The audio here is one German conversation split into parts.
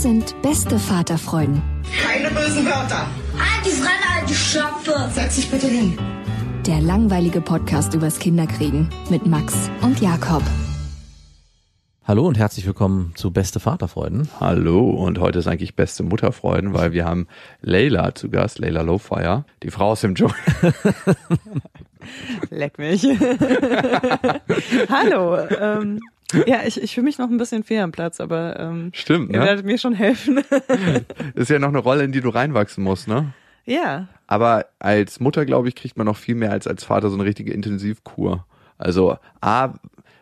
Das sind beste Vaterfreuden. Keine bösen Wörter. Halt die Fremde, alte Schöpfe. Setz dich bitte hin. Der langweilige Podcast übers Kinderkriegen mit Max und Jakob. Hallo und herzlich willkommen zu Beste Vaterfreuden. Hallo und heute ist eigentlich Beste Mutterfreuden, weil wir haben Leila zu Gast, Leila Lowfire, die Frau aus dem Dschungel. Leck mich. Hallo. Ähm, ja, ich, ich fühle mich noch ein bisschen fehl am Platz, aber ähm, Stimmt, ne? ihr werdet mir schon helfen. ist ja noch eine Rolle, in die du reinwachsen musst, ne? Ja. Aber als Mutter, glaube ich, kriegt man noch viel mehr als als Vater so eine richtige Intensivkur. Also A,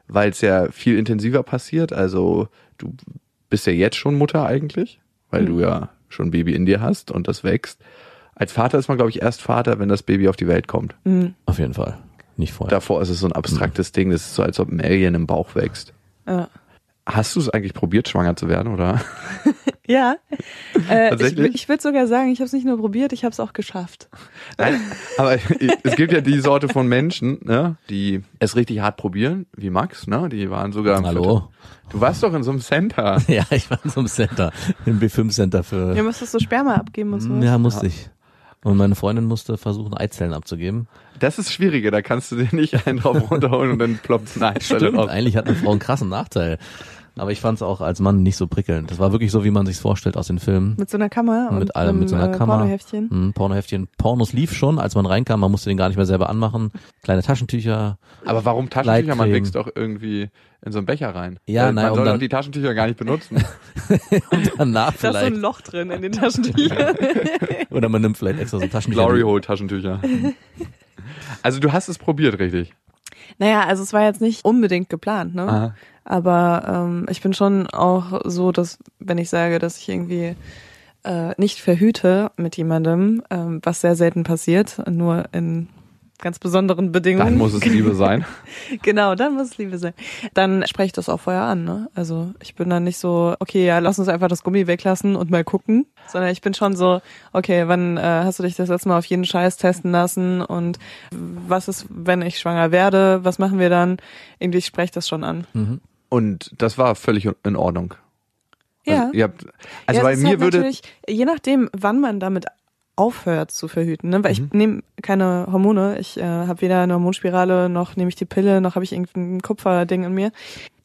weil es ja viel intensiver passiert. Also du bist ja jetzt schon Mutter eigentlich, weil mhm. du ja schon ein Baby in dir hast und das wächst. Als Vater ist man, glaube ich, erst Vater, wenn das Baby auf die Welt kommt. Mhm. Auf jeden Fall. Nicht vorher. Davor ist es so ein abstraktes mhm. Ding. Das ist so, als ob ein Alien im Bauch wächst. Ja. Hast du es eigentlich probiert, schwanger zu werden, oder? ja. Äh, ich, ich würde sogar sagen, ich habe es nicht nur probiert, ich habe es auch geschafft. Nein, aber es gibt ja die Sorte von Menschen, ne, die es richtig hart probieren, wie Max, ne? Die waren sogar. Hallo. Du warst doch in so einem Center. ja, ich war in so einem Center, im B5 Center für. Ja, musstest du Sperma abgeben und so. Ja, musste ja. ich. Und meine Freundin musste versuchen, Eizellen abzugeben. Das ist schwieriger, da kannst du dir nicht einen drauf runterholen und dann ploppt eine Eizelle Stimmt, Eigentlich hat eine Frau einen krassen Nachteil. Aber ich fand es auch als Mann nicht so prickelnd. Das war wirklich so, wie man sich vorstellt aus den Filmen. Mit so einer Kamera mit allem, mit so einer äh, Kamera. Pornoheftchen. Mhm, Pornoheftchen. Pornos lief schon, als man reinkam. Man musste den gar nicht mehr selber anmachen. Kleine Taschentücher. Aber warum Taschentücher? Man wächst doch irgendwie in so einen Becher rein. Ja, Weil, nein, man soll dann, doch die Taschentücher gar nicht benutzen. und danach vielleicht. Da ist so ein Loch drin in den Taschentüchern. Oder man nimmt vielleicht extra so Taschentücher. Glory Hole Taschentücher. also du hast es probiert, richtig? Naja, also es war jetzt nicht unbedingt geplant, ne? Aha. Aber ähm, ich bin schon auch so, dass wenn ich sage, dass ich irgendwie äh, nicht verhüte mit jemandem, ähm, was sehr selten passiert, nur in ganz besonderen Bedingungen. Dann muss es Liebe sein. genau, dann muss es Liebe sein. Dann spreche ich das auch vorher an. Ne? Also ich bin dann nicht so, okay, ja, lass uns einfach das Gummi weglassen und mal gucken, sondern ich bin schon so, okay, wann äh, hast du dich das letzte Mal auf jeden Scheiß testen lassen und was ist, wenn ich schwanger werde, was machen wir dann? Irgendwie spreche ich das schon an. Mhm. Und das war völlig in Ordnung. Also, ja. Ihr habt, also ja, bei mir halt würde je nachdem, wann man damit aufhört zu verhüten, ne? weil mhm. ich nehme keine Hormone, ich äh, habe weder eine Hormonspirale noch nehme ich die Pille noch habe ich irgendein Kupferding in mir.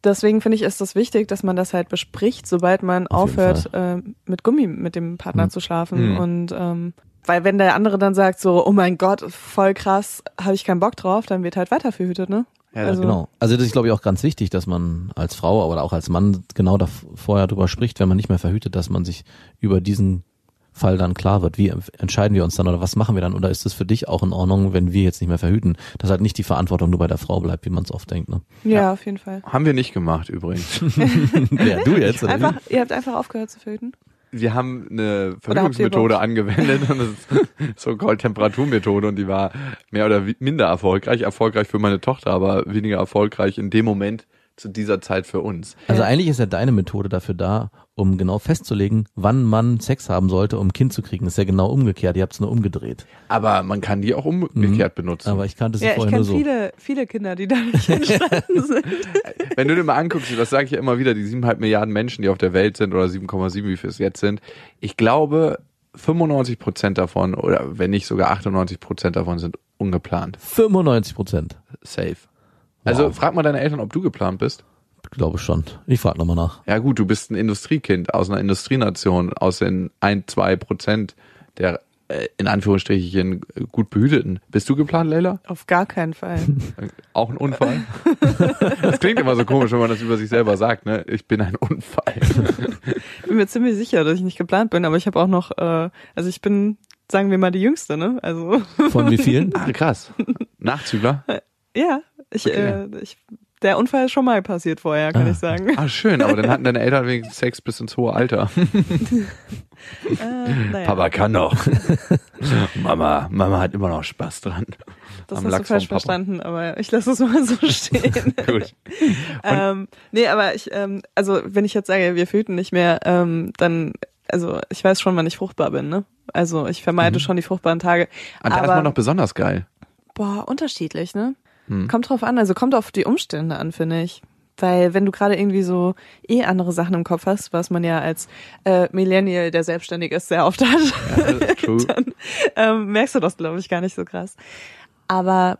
Deswegen finde ich ist das wichtig, dass man das halt bespricht, sobald man Auf aufhört äh, mit Gummi mit dem Partner mhm. zu schlafen mhm. und ähm, weil wenn der andere dann sagt so, oh mein Gott, voll krass, habe ich keinen Bock drauf, dann wird halt weiter verhütet, ne? Ja, also, genau. Also das ist, glaube ich, auch ganz wichtig, dass man als Frau, aber auch als Mann genau da vorher drüber spricht, wenn man nicht mehr verhütet, dass man sich über diesen Fall dann klar wird, wie entscheiden wir uns dann oder was machen wir dann oder ist es für dich auch in Ordnung, wenn wir jetzt nicht mehr verhüten, dass halt nicht die Verantwortung nur bei der Frau bleibt, wie man es oft denkt. Ne? Ja, ja, auf jeden Fall. Haben wir nicht gemacht übrigens. ja, du jetzt. Oder einfach, ihr habt einfach aufgehört zu verhüten? Wir haben eine Verhütungsmethode angewendet und das ist so-called Temperaturmethode und die war mehr oder minder erfolgreich, erfolgreich für meine Tochter, aber weniger erfolgreich in dem Moment, zu dieser Zeit für uns. Also eigentlich ist ja deine Methode dafür da, um genau festzulegen, wann man Sex haben sollte, um ein Kind zu kriegen. Das ist ja genau umgekehrt. Ihr habt es nur umgedreht. Aber man kann die auch umgekehrt mhm. benutzen. Aber ich kannte sie ja, vorher nur so. Ich kenne viele, viele Kinder, die dadurch entstanden sind. Wenn du dir mal anguckst, das sage ich ja immer wieder, die 7,5 Milliarden Menschen, die auf der Welt sind oder 7,7, wie viel es jetzt sind. Ich glaube, 95 Prozent davon oder wenn nicht sogar 98 Prozent davon sind ungeplant. 95 Prozent. Safe. Also Wow. frag mal deine Eltern, ob du geplant bist. Glaube schon. Ich frage nochmal nach. Ja gut, du bist ein Industriekind aus einer Industrienation, aus den ein, zwei Prozent der äh, in Anführungsstrichen gut behüteten. Bist du geplant, Leila? Auf gar keinen Fall. Auch ein Unfall? das klingt immer so komisch, wenn man das über sich selber sagt, ne? Ich bin ein Unfall. bin mir ziemlich sicher, dass ich nicht geplant bin, aber ich habe auch noch, äh, also ich bin, sagen wir mal, die Jüngste, ne? Also Von wie vielen? Ah, krass. Nachzügler? ja, ich, Okay. äh, ich, der Unfall ist schon mal passiert vorher, kann Ah. ich sagen. Ah, schön, aber dann hatten deine Eltern wenigstens Sex bis ins hohe Alter. Äh, naja, kann doch. Mama, Mama hat immer noch Spaß dran. das am hast du Lachs falsch vom Papa. verstanden, aber ich lasse es mal so stehen. Gut. ähm, nee, aber ich, ähm, also wenn ich jetzt sage, wir fühlten nicht mehr, ähm, dann, also ich weiß schon, wann ich fruchtbar bin, ne? Also ich vermeide schon die fruchtbaren Tage. Und da ist aber, man noch besonders geil. boah, unterschiedlich, ne? Hm. Kommt drauf an, also kommt auf die Umstände an, finde ich. Weil wenn du gerade irgendwie so eh andere Sachen im Kopf hast, was man ja als äh, Millennial, der selbstständig ist, sehr oft hat, Ja, true. ähm, merkst du das, glaube ich, gar nicht so krass. Aber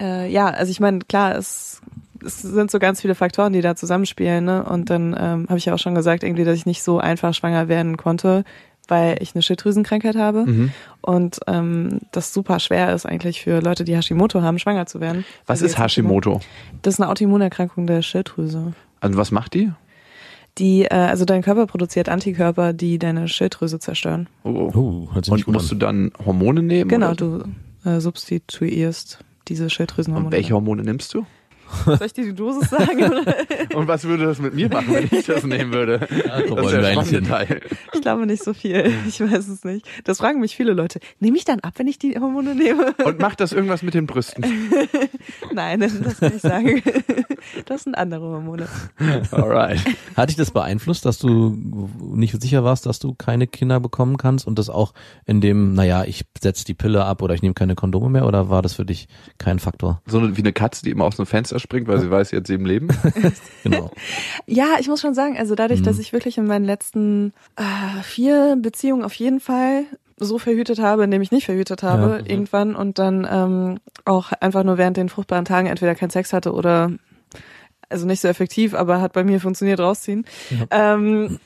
äh, ja, also ich meine, klar, es, es sind so ganz viele Faktoren, die da zusammenspielen. Ne? Und dann ähm, habe ich ja auch schon gesagt, irgendwie, dass ich nicht so einfach schwanger werden konnte, weil ich eine Schilddrüsenkrankheit habe Mhm. und ähm, das super schwer ist eigentlich für Leute, die Hashimoto haben, schwanger zu werden. Was ist Hashimoto? Das ist eine Autoimmunerkrankung der Schilddrüse. Also was macht die? Die, äh, also dein Körper produziert Antikörper, die deine Schilddrüse zerstören. Oh, oh. Oh, hört sich nicht Und gut musst an. du dann Hormone nehmen? Genau, oder? du äh, substituierst diese Schilddrüsenhormone. Und welche Hormone nimmst du? Soll ich dir die Dosis sagen? Und was würde das mit mir machen, wenn ich das nehmen würde? Ja, das ist der spannende. Teil. Ich glaube nicht so viel. Ich weiß es nicht. Das fragen mich viele Leute. Nehme ich dann ab, wenn ich die Hormone nehme? Und macht das irgendwas mit den Brüsten? Nein, das kann ich sagen. Das sind andere Hormone. Alright. Hat dich das beeinflusst, dass du nicht sicher warst, dass du keine Kinder bekommen kannst und das auch in dem, naja, ich setze die Pille ab oder ich nehme keine Kondome mehr oder war das für dich kein Faktor? So wie eine Katze, die immer aus dem Fenster springt, weil sie weiß, sie hat sieben Leben. Genau. Ja, ich muss schon sagen, also dadurch, dass ich wirklich in meinen letzten äh, vier Beziehungen auf jeden Fall so verhütet habe, indem ich nicht verhütet habe, Ja. irgendwann und dann ähm, auch einfach nur während den fruchtbaren Tagen entweder keinen Sex hatte oder also nicht so effektiv, aber hat bei mir funktioniert rausziehen. Ähm,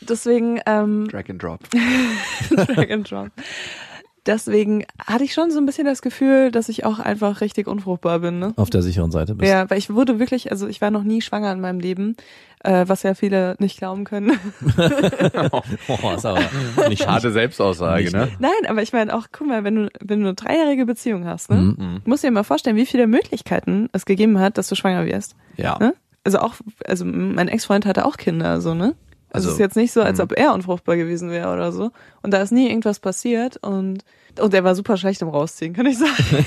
deswegen ähm, Drag and drop. Drag and Drop. Deswegen hatte ich schon so ein bisschen das Gefühl, dass ich auch einfach richtig unfruchtbar bin. Ne? Auf der sicheren Seite bist. Ja, weil ich wurde wirklich, also ich war noch nie schwanger in meinem Leben, äh, was ja viele nicht glauben können. Oh, ist aber nicht Harte Selbstaussage, Nicht, ne? Nein, aber ich meine auch, guck mal, wenn du, wenn du eine dreijährige Beziehung hast, ne, Mhm. musst du dir mal vorstellen, wie viele Möglichkeiten es gegeben hat, dass du schwanger wirst. Ja. Ne? Also auch, also mein Ex-Freund hatte auch Kinder, so, ne? Also, Also, es ist jetzt nicht so, als mhm. ob er unfruchtbar gewesen wäre oder so. Und da ist nie irgendwas passiert und, und er war super schlecht im Rausziehen, kann ich sagen.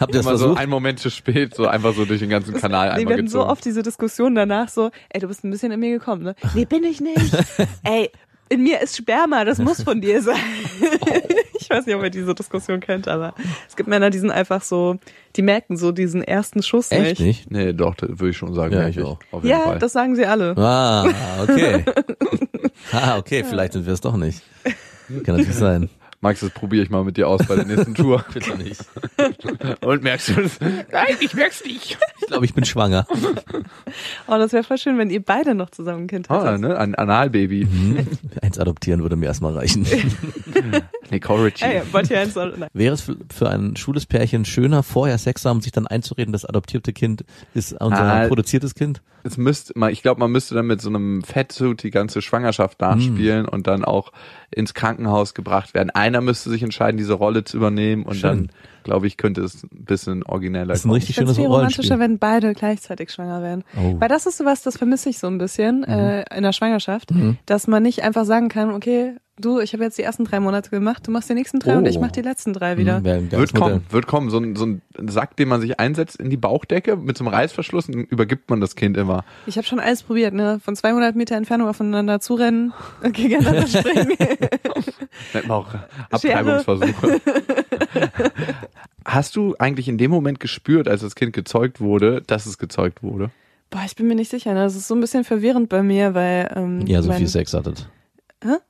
Habt ihr das Immer so versucht? einen Moment zu spät, so einfach so durch den ganzen Kanal Nee, einmal wir hatten so oft diese Diskussion danach so, ey, du bist ein bisschen in mir gekommen, ne? Nee, bin ich nicht. ey, in mir ist Sperma, das muss von dir sein. ich weiß nicht, ob ihr diese Diskussion kennt, aber es gibt Männer, die sind einfach so, die merken so diesen ersten Schuss Echt nicht. nicht? Nee, doch, das würde ich schon sagen. Ja, ich auch. Auf jeden Ja, Fall. das sagen sie alle. Ah, okay. ah, okay, vielleicht sind wir es doch nicht. Kann natürlich sein. Max, das probiere ich mal mit dir aus bei der nächsten Tour. Bitte nicht. Und merkst du das? Nein, ich merk's nicht. Ich glaube, ich bin schwanger. Oh, das wäre voll schön, wenn ihr beide noch zusammen ein Kind Ah, hättet. ne? Ein Analbaby. Eins adoptieren würde mir erstmal reichen. Nicole. Ey, eins nein. Wäre es für, für ein schwules Pärchen schöner, vorher Sex haben, sich dann einzureden, das adoptierte Kind ist unser Ah. produziertes Kind? Es müsste, mal, ich glaube, man müsste dann mit so einem Fettsuit die ganze Schwangerschaft nachspielen und dann auch ins Krankenhaus gebracht werden. Einer müsste sich entscheiden, diese Rolle zu übernehmen und Schön. dann, glaube ich, könnte es ein bisschen origineller Das ist ein richtig schönes viel romantischer, Rollenspiel. wenn beide gleichzeitig schwanger werden. Oh. Weil das ist sowas, das vermisse ich so ein bisschen äh, in der Schwangerschaft, Mhm. dass man nicht einfach sagen kann, okay, du, ich habe jetzt die ersten drei Monate gemacht, du machst die nächsten drei und Oh. ich mach die letzten drei wieder. Mhm, Wird kommen, Modell. wird kommen. So ein, so ein Sack, den man sich einsetzt in die Bauchdecke mit so einem Reißverschluss und dann übergibt man das Kind immer. Ich habe schon alles probiert, ne? Von 200 Meter Entfernung aufeinander zurennen, gegeneinander springen. Nennt man auch Abtreibungsversuche. Hast du eigentlich in dem Moment gespürt, als das Kind gezeugt wurde, dass es gezeugt wurde? Boah, ich bin mir nicht sicher. Ne? Das ist so ein bisschen verwirrend bei mir, weil ähm, Ja, so mein, viel Sex hattet.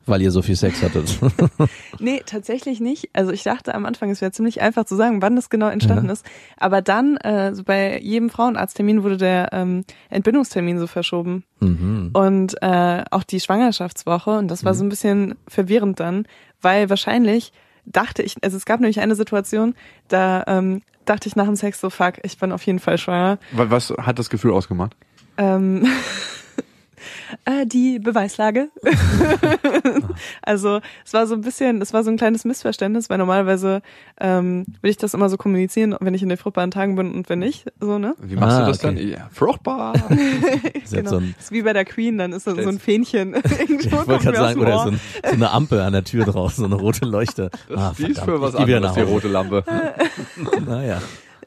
Weil ihr so viel Sex hattet. Nee, tatsächlich nicht. Also ich dachte am Anfang, es wäre ziemlich einfach zu sagen, wann das genau entstanden Ja. ist. Aber dann, äh, so bei jedem Frauenarzttermin wurde der ähm, Entbindungstermin so verschoben. mhm. Und äh, auch die Schwangerschaftswoche. Und das war so ein bisschen verwirrend dann, weil wahrscheinlich dachte ich, also es gab nämlich eine Situation, da ähm, dachte ich nach dem Sex so, fuck, ich bin auf jeden Fall schwanger. Wa- Was hat das Gefühl ausgemacht? Ähm, äh, die Beweislage. also es war so ein bisschen, es war so ein kleines Missverständnis, weil normalerweise ähm, will ich das immer so kommunizieren, wenn ich in den fruchtbaren Tagen bin und wenn nicht, so ne? Wie machst Ah, du das okay. dann? Ja, fruchtbar. Genau. so ein, ist wie bei der Queen, dann ist das so ein Fähnchen. ich wollte gerade sagen, oder so, ein, so eine Ampel an der Tür draußen, so eine rote Leuchte. Ah, die ist verdammt, für was anderes, nach die rote Lampe. Naja.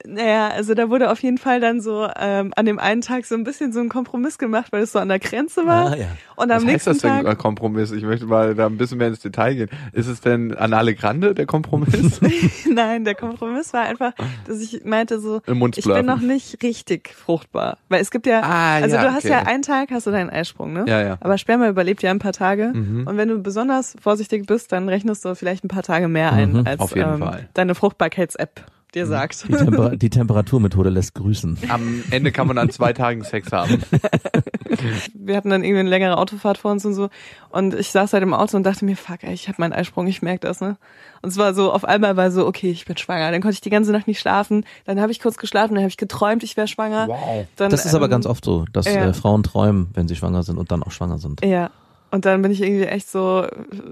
Naja, also da wurde auf jeden Fall dann so ähm, an dem einen Tag so ein bisschen so ein Kompromiss gemacht, weil es so an der Grenze war. Ah, ja. Und Was am heißt nächsten das denn, Tag. äh, Kompromiss? Ich möchte mal da ein bisschen mehr ins Detail gehen. Ist es denn Anale Grande, der Kompromiss? Nein, der Kompromiss war einfach, dass ich meinte so, ich bin noch nicht richtig fruchtbar. Weil es gibt ja, Ah, also ja, du hast okay. ja einen Tag, hast du deinen Eisprung, ne? Ja, ja. Aber Sperma überlebt ja ein paar Tage. Mhm. Und wenn du besonders vorsichtig bist, dann rechnest du vielleicht ein paar Tage mehr ein, Mhm, als ähm, deine Fruchtbarkeits-App dir sagt. Die, Temper die Temperaturmethode lässt grüßen. Am Ende kann man an zwei Tagen Sex haben. Wir hatten dann irgendwie eine längere Autofahrt vor uns und so. Und ich saß halt im Auto und dachte mir, fuck, ey, ich habe meinen Eisprung, ich merk das, ne? Und es war so, auf einmal war so, okay, ich bin schwanger. Dann konnte ich die ganze Nacht nicht schlafen. Dann habe ich kurz geschlafen, dann habe ich geträumt, ich wäre schwanger. Wow. Dann, Das ist aber ähm, ganz oft so, dass ja. äh, Frauen träumen, wenn sie schwanger sind und dann auch schwanger sind. Ja. Und dann bin ich irgendwie echt so,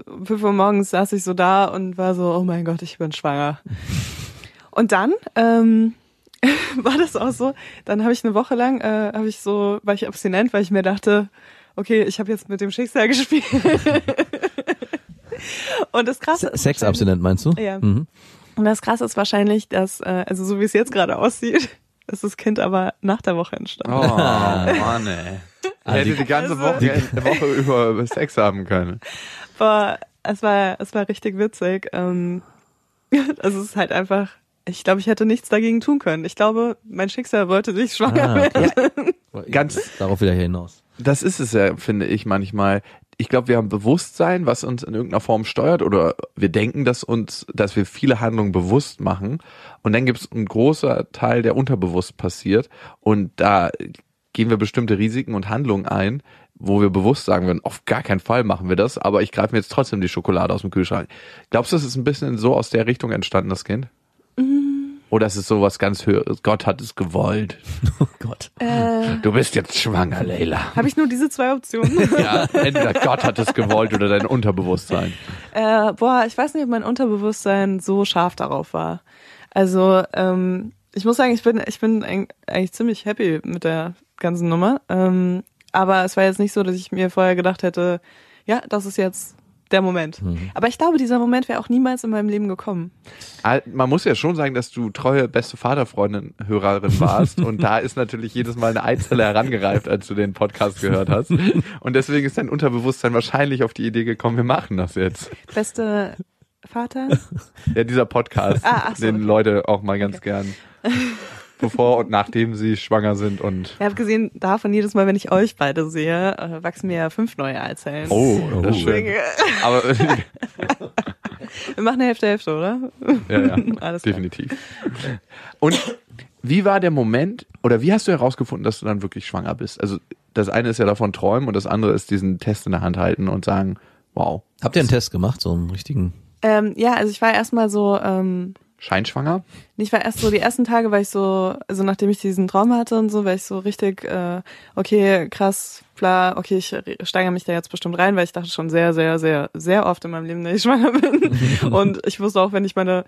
um fünf Uhr morgens saß ich so da und war so, oh mein Gott, ich bin schwanger. Und dann ähm, war das auch so. Dann habe ich eine Woche lang, äh, habe ich so, war ich abstinent, weil ich mir dachte, okay, ich habe jetzt mit dem Schicksal gespielt. und das Krasse ist Sexabstinent meinst du? Ja. Mhm. Und das Krasse ist wahrscheinlich, dass, äh, also so wie es jetzt gerade aussieht, ist das Kind aber nach der Woche entstanden. Oh, Mann, ey. Ah, Hätte die- die ganze Also- Woche, eine Woche über Sex haben können. Aber es war, es war richtig witzig. Ähm, also es ist halt einfach, ich glaube, ich hätte nichts dagegen tun können. Ich glaube, mein Schicksal wollte sich schwanger Ah, werden. okay. Ganz- Darauf wieder hinaus. Das ist es ja, finde ich manchmal. Ich glaube, wir haben Bewusstsein, was uns in irgendeiner Form steuert, oder wir denken, dass uns, dass wir viele Handlungen bewusst machen. Und dann gibt es einen großer Teil, der unterbewusst passiert. Und da gehen wir bestimmte Risiken und Handlungen ein, wo wir bewusst sagen würden, auf gar keinen Fall machen wir das, aber ich greife mir jetzt trotzdem die Schokolade aus dem Kühlschrank. Glaubst du, es ist ein bisschen so aus der Richtung entstanden, das Kind? Oder ist es sowas ganz höheres? Gott hat es gewollt. Oh Gott. Äh, Du bist jetzt schwanger, Leila. Habe ich nur diese zwei Optionen? Ja, entweder Gott hat es gewollt oder dein Unterbewusstsein. äh, boah, ich weiß nicht, ob mein Unterbewusstsein so scharf darauf war. Also, ähm, ich muss sagen, ich bin, ich bin eig- eigentlich ziemlich happy mit der ganzen Nummer. Ähm, aber es war jetzt nicht so, dass ich mir vorher gedacht hätte, ja, das ist jetzt der Moment. Aber ich glaube, dieser Moment wäre auch niemals in meinem Leben gekommen. Ah, Man muss ja schon sagen, dass du treue beste Vaterfreundin, Hörerin warst. und da ist natürlich jedes Mal eine Eizelle herangereift, als du den Podcast gehört hast. Und deswegen ist dein Unterbewusstsein wahrscheinlich auf die Idee gekommen, wir machen das jetzt. Beste Vater? Ja, dieser Podcast, Ah, so, den okay. Leute auch mal ganz gern. Bevor und nachdem sie schwanger sind und. Ich habe gesehen, davon jedes Mal, wenn ich euch beide sehe, äh, wachsen mir ja fünf neue Eizellen. Oh, das ist schön. Aber Wir machen Hälfte, Hälfte, oder? ja, ja, Alles klar. definitiv. Und wie war der Moment oder wie hast du herausgefunden, dass du dann wirklich schwanger bist? Also das eine ist ja davon träumen und das andere ist diesen Test in der Hand halten und sagen, wow, Habt ihr einen Test gemacht, so einen richtigen? Ähm, ja, also ich war erstmal so, ähm, scheinschwanger? ich war erst so, die ersten Tage war ich so, also nachdem ich diesen Traum hatte und so, war ich so richtig, äh, okay, krass, bla, okay, ich steigere mich da jetzt bestimmt rein, weil ich dachte schon sehr, sehr, sehr, sehr oft in meinem Leben, dass ich schwanger bin. und ich wusste auch, wenn ich meine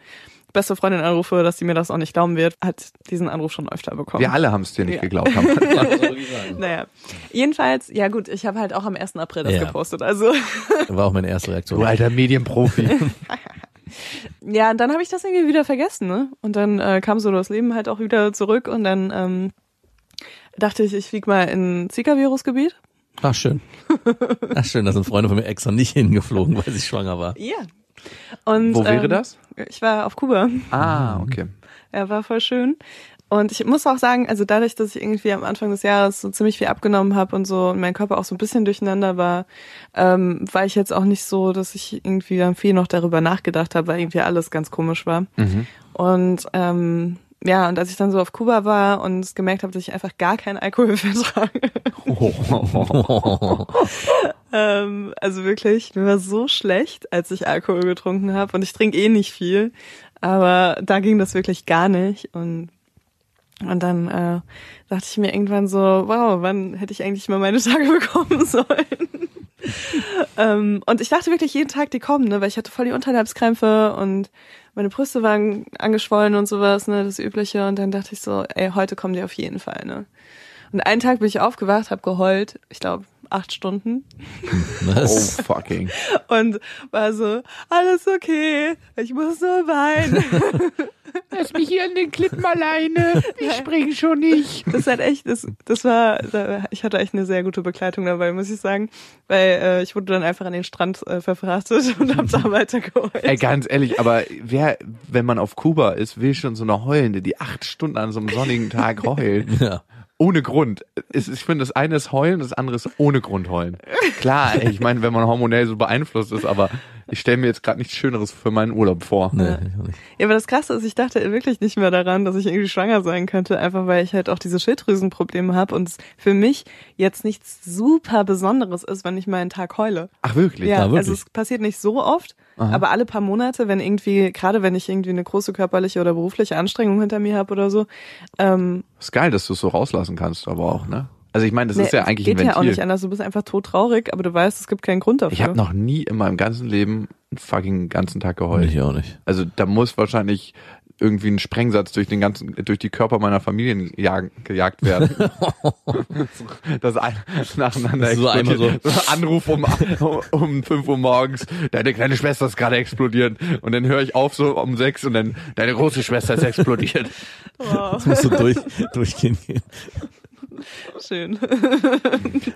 beste Freundin anrufe, dass sie mir das auch nicht glauben wird, hat diesen Anruf schon öfter bekommen. Wir alle haben es dir nicht Ja. geglaubt. Haben. Naja, jedenfalls, ja gut, ich habe halt auch am 1. April das Ja. gepostet, also War auch meine erste Reaktion. Du alter Medienprofi. Ja, und dann habe ich das irgendwie wieder vergessen, ne? Und dann äh, kam so das Leben halt auch wieder zurück und dann ähm, dachte ich, ich flieg mal in Zika-Virus-Gebiet. Ach, schön. Ach, schön, da sind Freunde von mir extra nicht hingeflogen, weil sie schwanger war. Ja. Und, Wo wäre ähm, das? Ich war auf Kuba. Ah, okay. Ja, war voll schön. Und ich muss auch sagen, also dadurch, dass ich irgendwie am Anfang des Jahres so ziemlich viel abgenommen habe und so und mein Körper auch so ein bisschen durcheinander war, ähm, war ich jetzt auch nicht so, dass ich irgendwie dann viel noch darüber nachgedacht habe, weil irgendwie alles ganz komisch war. Und ähm, ja, und als ich dann so auf Kuba war und gemerkt habe, dass ich einfach gar keinen Alkohol vertrage, ähm, also wirklich, mir war so schlecht, als ich Alkohol getrunken habe. Und ich trinke eh nicht viel, aber da ging das wirklich gar nicht. Und und dann äh, dachte ich mir irgendwann so, wow, wann hätte ich eigentlich mal meine Tage bekommen sollen? ähm, und ich dachte wirklich jeden Tag, die kommen, ne, weil ich hatte voll die Unterleibskrämpfe und meine Brüste waren angeschwollen und sowas, ne, das Übliche. Und dann dachte ich so, ey, heute kommen die auf jeden Fall, ne. Und einen Tag bin ich aufgewacht, habe geheult, ich glaube acht Stunden Oh, Was? fucking. und war so, alles okay, ich muss nur weinen. Lass mich hier an den Klippen alleine. Ich springe schon nicht. Das hat echt, das, das war, ich hatte echt eine sehr gute Begleitung dabei, muss ich sagen, weil äh, ich wurde dann einfach an den Strand äh, verfrachtet und hab da weitergeheult. Ey, ganz ehrlich, aber wer, wenn man auf Kuba ist, will schon so eine Heulende, die acht Stunden an so einem sonnigen Tag heult. Ja. Ohne Grund. Ich finde, das eine ist heulen, das andere ist ohne Grund heulen. Klar, ey, ich meine, wenn man hormonell so beeinflusst ist, aber ich stelle mir jetzt gerade nichts Schöneres für meinen Urlaub vor. Nee, nicht. Ja, aber das Krasse ist, ich dachte wirklich nicht mehr daran, dass ich irgendwie schwanger sein könnte, einfach weil ich halt auch diese Schilddrüsenprobleme habe und es für mich jetzt nichts super Besonderes ist, wenn ich mal einen Tag heule. Ach wirklich? Ja, Ah, wirklich? also es passiert nicht so oft, aber alle paar Monate, wenn irgendwie, gerade wenn ich irgendwie eine große körperliche oder berufliche Anstrengung hinter mir habe oder so, ähm, Ist geil, dass du es so rauslassen kannst, aber auch, ne? Also ich meine, das nee, ist ja es eigentlich geht ein ja auch nicht Ventil. anders. Du bist einfach todtraurig, aber du weißt, es gibt keinen Grund dafür. ich habe noch nie in meinem ganzen Leben einen fucking ganzen Tag geheult. Ich auch nicht. Also da muss wahrscheinlich irgendwie ein Sprengsatz durch den ganzen, durch die Körper meiner Familien jagen, gejagt werden. das ein, nacheinander So einmal so. explodiert. So. Anruf um, um 5 Uhr morgens, deine kleine Schwester ist gerade explodiert. Und dann höre ich auf so um 6 und dann, deine große Schwester ist explodiert. Wow, Das musst du durch, durchgehen gehen. Schön.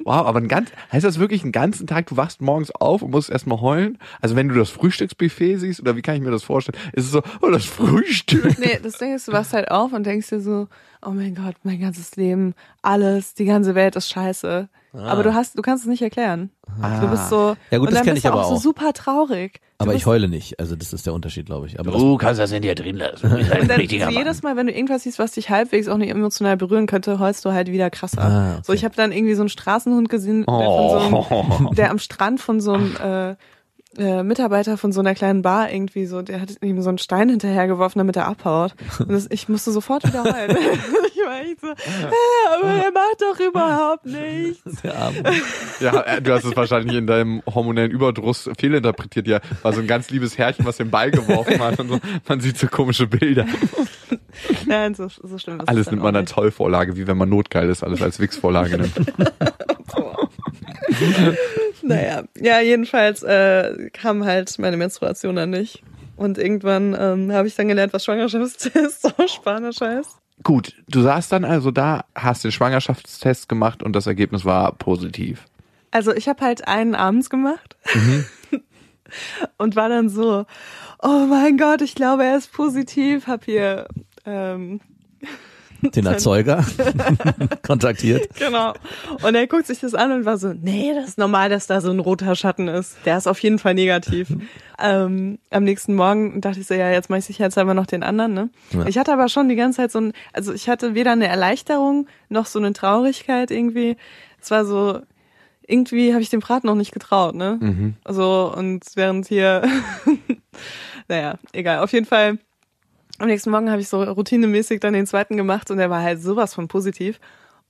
Wow, aber ein ganz, heißt das wirklich einen ganzen Tag, du wachst morgens auf und musst erstmal heulen? Also wenn du das Frühstücksbuffet siehst, oder wie kann ich mir das vorstellen? Ist es so, oh, das Frühstück? Nee, das Ding ist, du wachst halt auf und denkst dir so, oh mein Gott, mein ganzes Leben, alles, die ganze Welt ist scheiße. Aber du hast, du kannst es nicht erklären. Du bist so, Ja gut, und das dann kenn bist ich du aber auch so super traurig. Du Aber ich heule nicht. Also das ist der Unterschied, glaube ich. Aber das, Du kannst das in dir drin lassen. Du bist ein und dann richtiger so Mann. jedes Mal, wenn du irgendwas siehst, was dich halbwegs auch nicht emotional berühren könnte, heulst du halt wieder krasser. Ah, okay. So, ich habe dann irgendwie so einen Straßenhund gesehen, der, von so einem, der am Strand von so einem äh, äh, Mitarbeiter von so einer kleinen Bar irgendwie so, der hat ihm so einen Stein hinterhergeworfen, damit er abhaut. Und das, ich musste sofort wieder heulen. ich war echt so, äh, aber er macht doch überhaupt nichts. der Arme. Ja, äh, du hast es wahrscheinlich in deinem hormonellen Überdruss fehlinterpretiert. Ja, war so ein ganz liebes Herrchen, was den Ball geworfen hat und so. Man sieht so komische Bilder. Nein, so, so schlimm ist es Alles dann nimmt man auch als Tollvorlage, wie wenn man notgeil ist, alles als Wix-Vorlage nimmt. Naja, ja, jedenfalls äh, kam halt meine Menstruation dann nicht. Und irgendwann ähm, habe ich dann gelernt, was Schwangerschaftstest so Spanisch heißt. Gut, du saßt dann also da, hast den Schwangerschaftstest gemacht und das Ergebnis war positiv. Also ich habe halt einen abends gemacht und war dann so, oh mein Gott, ich glaube, er ist positiv. Hab hier ähm, Den Erzeuger kontaktiert. Genau. Und er guckt sich das an und war so, nee, das ist normal, dass da so ein roter Schatten ist. Der ist auf jeden Fall negativ. ähm, am nächsten Morgen dachte ich so, ja, jetzt mache ich sicherheitshalber noch den anderen, ne? Ja. Ich hatte aber schon die ganze Zeit so ein, also ich hatte weder eine Erleichterung noch so eine Traurigkeit irgendwie. Es war so, irgendwie habe ich dem Brat noch nicht getraut, ne? Also, und während hier, naja, egal, auf jeden Fall. Am nächsten Morgen habe ich so routinemäßig dann den zweiten gemacht und der war halt sowas von positiv.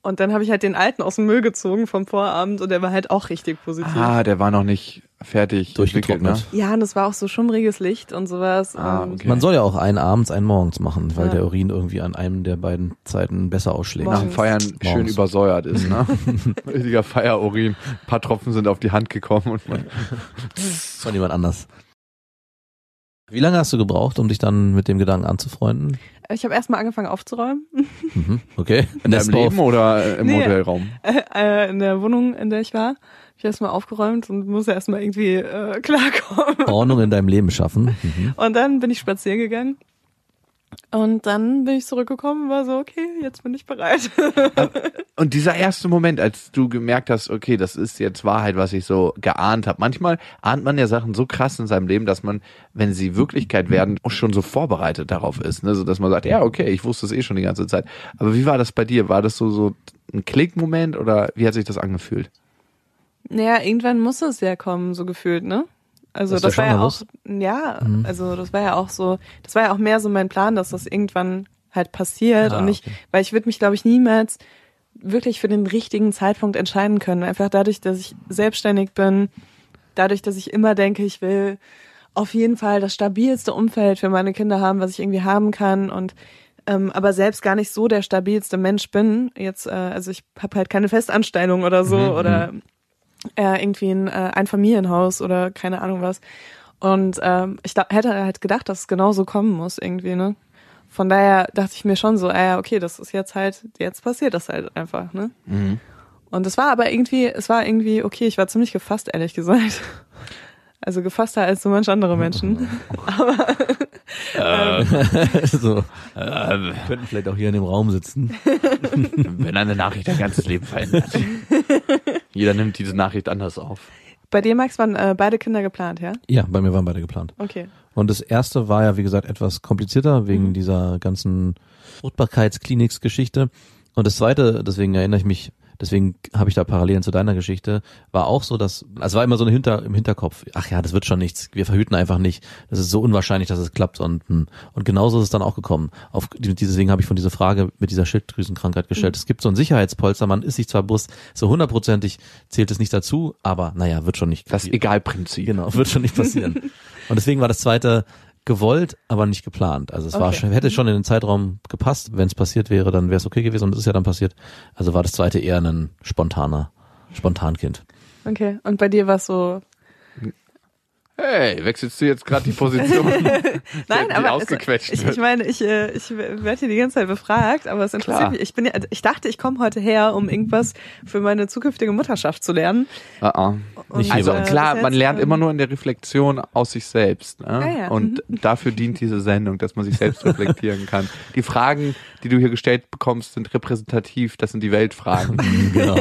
Und dann habe ich halt den alten aus dem Müll gezogen vom Vorabend und der war halt auch richtig positiv. Ah, der war noch nicht fertig ne? Durchgetrocknet. Ja, und es war auch so schummriges Licht und sowas. Ah, okay. Man soll ja auch einen abends, einen morgens machen, weil Ja. der Urin irgendwie an einem der beiden Zeiten besser ausschlägt. Nach dem Feiern schön Morgens. übersäuert ist, ne? Richtiger Feierurin. Ein paar Tropfen sind auf die Hand gekommen und man, Von jemand anders. Wie lange hast du gebraucht, um dich dann mit dem Gedanken anzufreunden? ich habe erstmal angefangen aufzuräumen. Mhm. Okay. in deinem Leben oder äh, im Nee. Hotelraum? äh, in der Wohnung, in der ich war. Hab ich erstmal aufgeräumt und musste erstmal irgendwie äh, klarkommen. Ordnung in deinem Leben schaffen. Mhm. Und dann bin ich spazieren gegangen. Und dann bin ich zurückgekommen und war so, okay, jetzt bin ich bereit. Und dieser erste Moment, als du gemerkt hast, okay, das ist jetzt Wahrheit, was ich so geahnt habe. Manchmal ahnt man ja Sachen so krass in seinem Leben, dass man, wenn sie Wirklichkeit werden, auch schon so vorbereitet darauf ist. Ne? So, dass man sagt, ja, okay, ich wusste es eh schon die ganze Zeit. Aber wie war das bei dir? War das so, so ein Klickmoment oder wie hat sich das angefühlt? naja, irgendwann muss es ja kommen, so gefühlt, ne? Also das der war ja auch, ja, Mhm. also das war ja auch so, das war ja auch mehr so mein Plan, dass das irgendwann halt passiert Ah, und nicht, okay. weil ich würde mich, glaube ich, niemals wirklich für den richtigen Zeitpunkt entscheiden können. Einfach dadurch, dass ich selbstständig bin, dadurch, dass ich immer denke, ich will auf jeden Fall das stabilste Umfeld für meine Kinder haben, was ich irgendwie haben kann und ähm, aber selbst gar nicht so der stabilste Mensch bin. Jetzt, äh, also ich habe halt keine Festanstellung oder so oder äh, irgendwie ein äh, Einfamilienhaus oder keine Ahnung was. Und ähm, ich da, hätte halt gedacht, dass es genauso kommen muss irgendwie, ne? Von daher dachte ich mir schon so, ah ja, okay, das ist jetzt halt, jetzt passiert das halt einfach, ne? Und es war aber irgendwie, es war irgendwie okay, ich war ziemlich gefasst, ehrlich gesagt. Also gefasster als so manche andere Menschen. so. könnten vielleicht auch hier in dem Raum sitzen. Wenn eine Nachricht dein ganzes Leben verändert. Jeder nimmt diese Nachricht anders auf. Bei dir, Max, waren äh, beide Kinder geplant, ja? Ja, bei mir waren beide geplant. Okay. Und das erste war ja, wie gesagt, etwas komplizierter wegen dieser ganzen Fruchtbarkeitskliniks-Geschichte. Und das zweite, deswegen erinnere ich mich, deswegen habe ich da Parallelen zu deiner Geschichte, war auch so, dass, also war immer so ein Hinter, im Hinterkopf, ach ja, das wird schon nichts, wir verhüten einfach nicht. Das ist so unwahrscheinlich, dass es klappt. Und, hm. und genauso ist es dann auch gekommen. Auf, deswegen habe ich von dieser Frage mit dieser Schilddrüsenkrankheit gestellt. Es gibt so ein Sicherheitspolster, man ist sich zwar bewusst, so hundertprozentig zählt es nicht dazu, aber naja, wird schon nicht. Das Egalprinzip. Genau, wird schon nicht passieren. Und deswegen war das zweite gewollt, aber nicht geplant. Also es war Okay. schon, hätte schon in den Zeitraum gepasst. Wenn es passiert wäre, dann wäre es okay gewesen und es ist ja dann passiert. Also war das zweite eher ein spontaner, Spontankind. Okay. Und bei dir war es so, Hey, wechselst du jetzt gerade die Position? Nein, aber ausgequetscht es, ich, ich meine, ich, äh, ich werde hier die ganze Zeit befragt, aber es interessiert Klar. mich. Ich bin ja, ich dachte, ich komme heute her, um irgendwas für meine zukünftige Mutterschaft zu lernen. Ah, ah. Und, Also äh, klar, man lernt ähm, immer nur in der Reflexion aus sich selbst. Ne? Ja, ja. Und dafür dient diese Sendung, dass man sich selbst reflektieren kann. Die Fragen, die du hier gestellt bekommst, sind repräsentativ. Das sind die Weltfragen. Genau.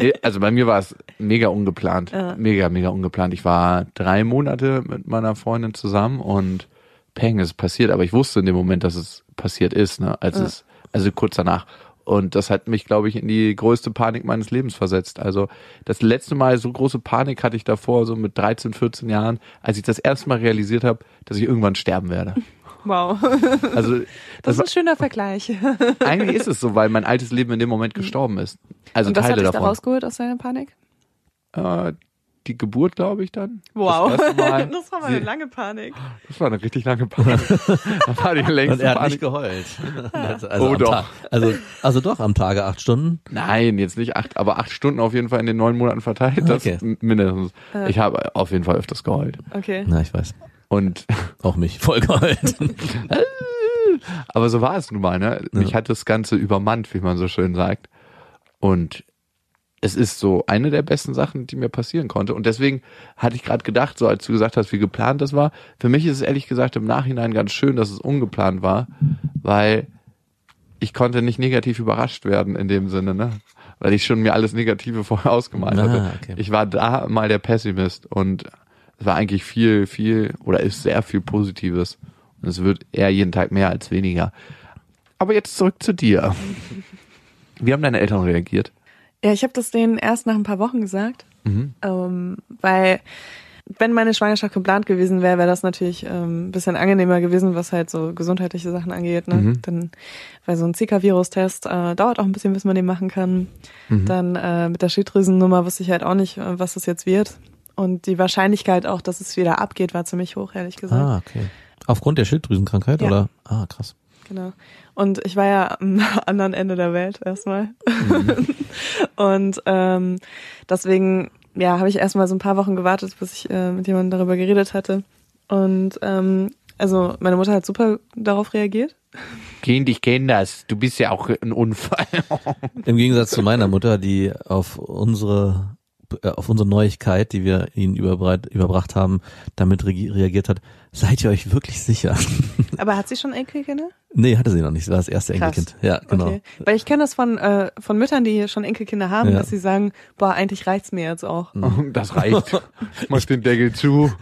Nee, also bei mir war es mega ungeplant. Ja. Mega, mega ungeplant. Ich war drei Monate mit meiner Freundin zusammen und peng, es ist passiert. Aber ich wusste in dem Moment, dass es passiert ist, ne? als Ja. es, also kurz danach. Und das hat mich, glaube ich, in die größte Panik meines Lebens versetzt. Also das letzte Mal so große Panik hatte ich davor, so mit 13, 14 Jahren, als ich das erste Mal realisiert habe, dass ich irgendwann sterben werde. Wow. Also Das das ist ein schöner Vergleich. eigentlich ist es so, weil mein altes Leben in dem Moment gestorben ist. Also Und was hat Teile dich da davon. rausgeholt aus deiner Panik? Äh, die Geburt, glaube ich, dann. Wow. Das, Das war mal eine lange Panik. Das war eine richtig lange Panik. das war die längste Und er hat Panik. nicht geheult. Also Oh, am doch. Tag, also, also doch, am Tage acht Stunden. Nein, jetzt nicht acht, aber acht Stunden auf jeden Fall in den neun Monaten verteilt. Das Okay. mindestens. Ich habe auf jeden Fall öfters geheult. Okay. Na, ich weiß. Und Auch mich. Voll geheult. aber so war es nun mal, ne? Mich Ja. hat das Ganze übermannt, wie man so schön sagt. Und es ist so eine der besten Sachen, die mir passieren konnte. Und deswegen hatte ich gerade gedacht, so als du gesagt hast, wie geplant das war, für mich ist es ehrlich gesagt im Nachhinein ganz schön, dass es ungeplant war, weil ich konnte nicht negativ überrascht werden in dem Sinne, ne? Weil ich schon mir alles Negative vorher ausgemalt Ah, hatte. okay. Ich war da mal der Pessimist und es war eigentlich viel, viel oder ist sehr viel Positives. Und es wird eher jeden Tag mehr als weniger. Aber jetzt zurück zu dir. Wie haben deine Eltern reagiert? Ja, ich habe das denen erst nach ein paar Wochen gesagt, Mhm. ähm, weil wenn meine Schwangerschaft geplant gewesen wäre, wäre das natürlich ähm, ein bisschen angenehmer gewesen, was halt so gesundheitliche Sachen angeht. Ne? Mhm. Dann, weil so ein Zika-Virus-Test äh, dauert auch ein bisschen, bis man den machen kann. Mhm. Dann äh, mit der Schilddrüsennummer wusste ich halt auch nicht, äh, was das jetzt wird. Und die Wahrscheinlichkeit auch, dass es wieder abgeht, war ziemlich hoch, ehrlich gesagt. Ah, okay. Aufgrund der Schilddrüsenkrankheit Ja. oder? Ah, krass. Genau. Und ich war ja am anderen Ende der Welt erstmal. Mhm. und ähm, deswegen, ja, habe ich erstmal so ein paar Wochen gewartet, bis ich äh, mit jemandem darüber geredet hatte. Und ähm, also meine Mutter hat super darauf reagiert. Kind, ich kenne das. Du bist ja auch ein Unfall. Im Gegensatz zu meiner Mutter, die auf unsere äh, auf unsere Neuigkeit, die wir ihnen überbreit, überbracht haben, damit re reagiert hat, seid ihr euch wirklich sicher? Aber hat sie schon Enkelkinder? Nee, hatte sie noch nicht, sie war das erste Krass. Enkelkind. Ja, genau. Okay. Weil ich kenne das von, äh, von Müttern, die schon Enkelkinder haben, Ja. dass sie sagen, boah, eigentlich reicht's mir jetzt auch. Das reicht. Mach den Deckel zu.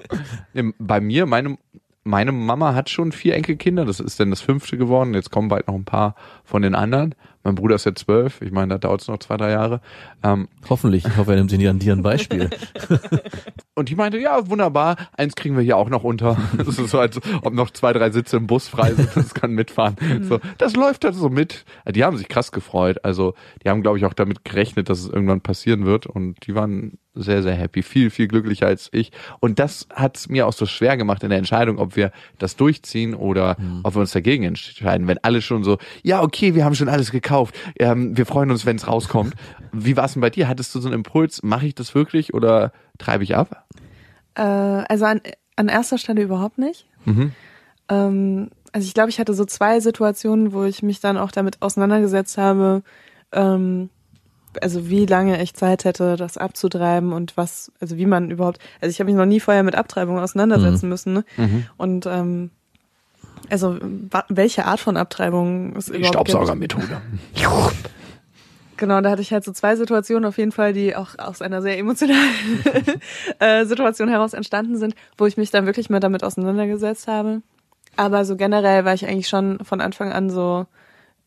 Bei mir, meine, meine Mama hat schon vier Enkelkinder. Das ist dann das fünfte geworden. Jetzt kommen bald noch ein paar von den anderen. Mein Bruder ist jetzt zwölf. Ich meine, da dauert es noch zwei, drei Jahre. Ähm, Hoffentlich, ich hoffe, er nimmt sie an dir ein Beispiel. und die meinte, ja, wunderbar, eins kriegen wir hier auch noch unter. Das ist so, als ob noch zwei, drei Sitze im Bus frei sind, das kann mitfahren. So, das läuft halt so mit. Die haben sich krass gefreut. Also, die haben, glaube ich, auch damit gerechnet, dass es irgendwann passieren wird. Und die waren sehr, sehr happy. Viel, viel glücklicher als ich. Und das hat es mir auch so schwer gemacht in der Entscheidung, ob wir das durchziehen oder ob wir uns dagegen entscheiden. Wenn alle schon so, ja, okay, wir haben schon alles gekauft. Ähm, wir freuen uns, wenn es rauskommt. Wie war es denn bei dir? Hattest du so einen Impuls, mache ich das wirklich oder treibe ich ab? Äh, also an, an erster Stelle überhaupt nicht. Mhm. Ähm, also ich glaube, ich hatte so zwei Situationen, wo ich mich dann auch damit auseinandergesetzt habe, ähm, also wie lange ich Zeit hätte, das abzutreiben und was, also wie man überhaupt, also ich habe mich noch nie vorher mit Abtreibung auseinandersetzen müssen. Ne? Mhm. Und ähm, also welche Art von Abtreibung Die überhaupt. Staubsaugermethode. Genau, da hatte ich halt so zwei Situationen auf jeden Fall, die auch aus einer sehr emotionalen äh, Situation heraus entstanden sind, wo ich mich dann wirklich mal damit auseinandergesetzt habe. Aber so generell war ich eigentlich schon von Anfang an so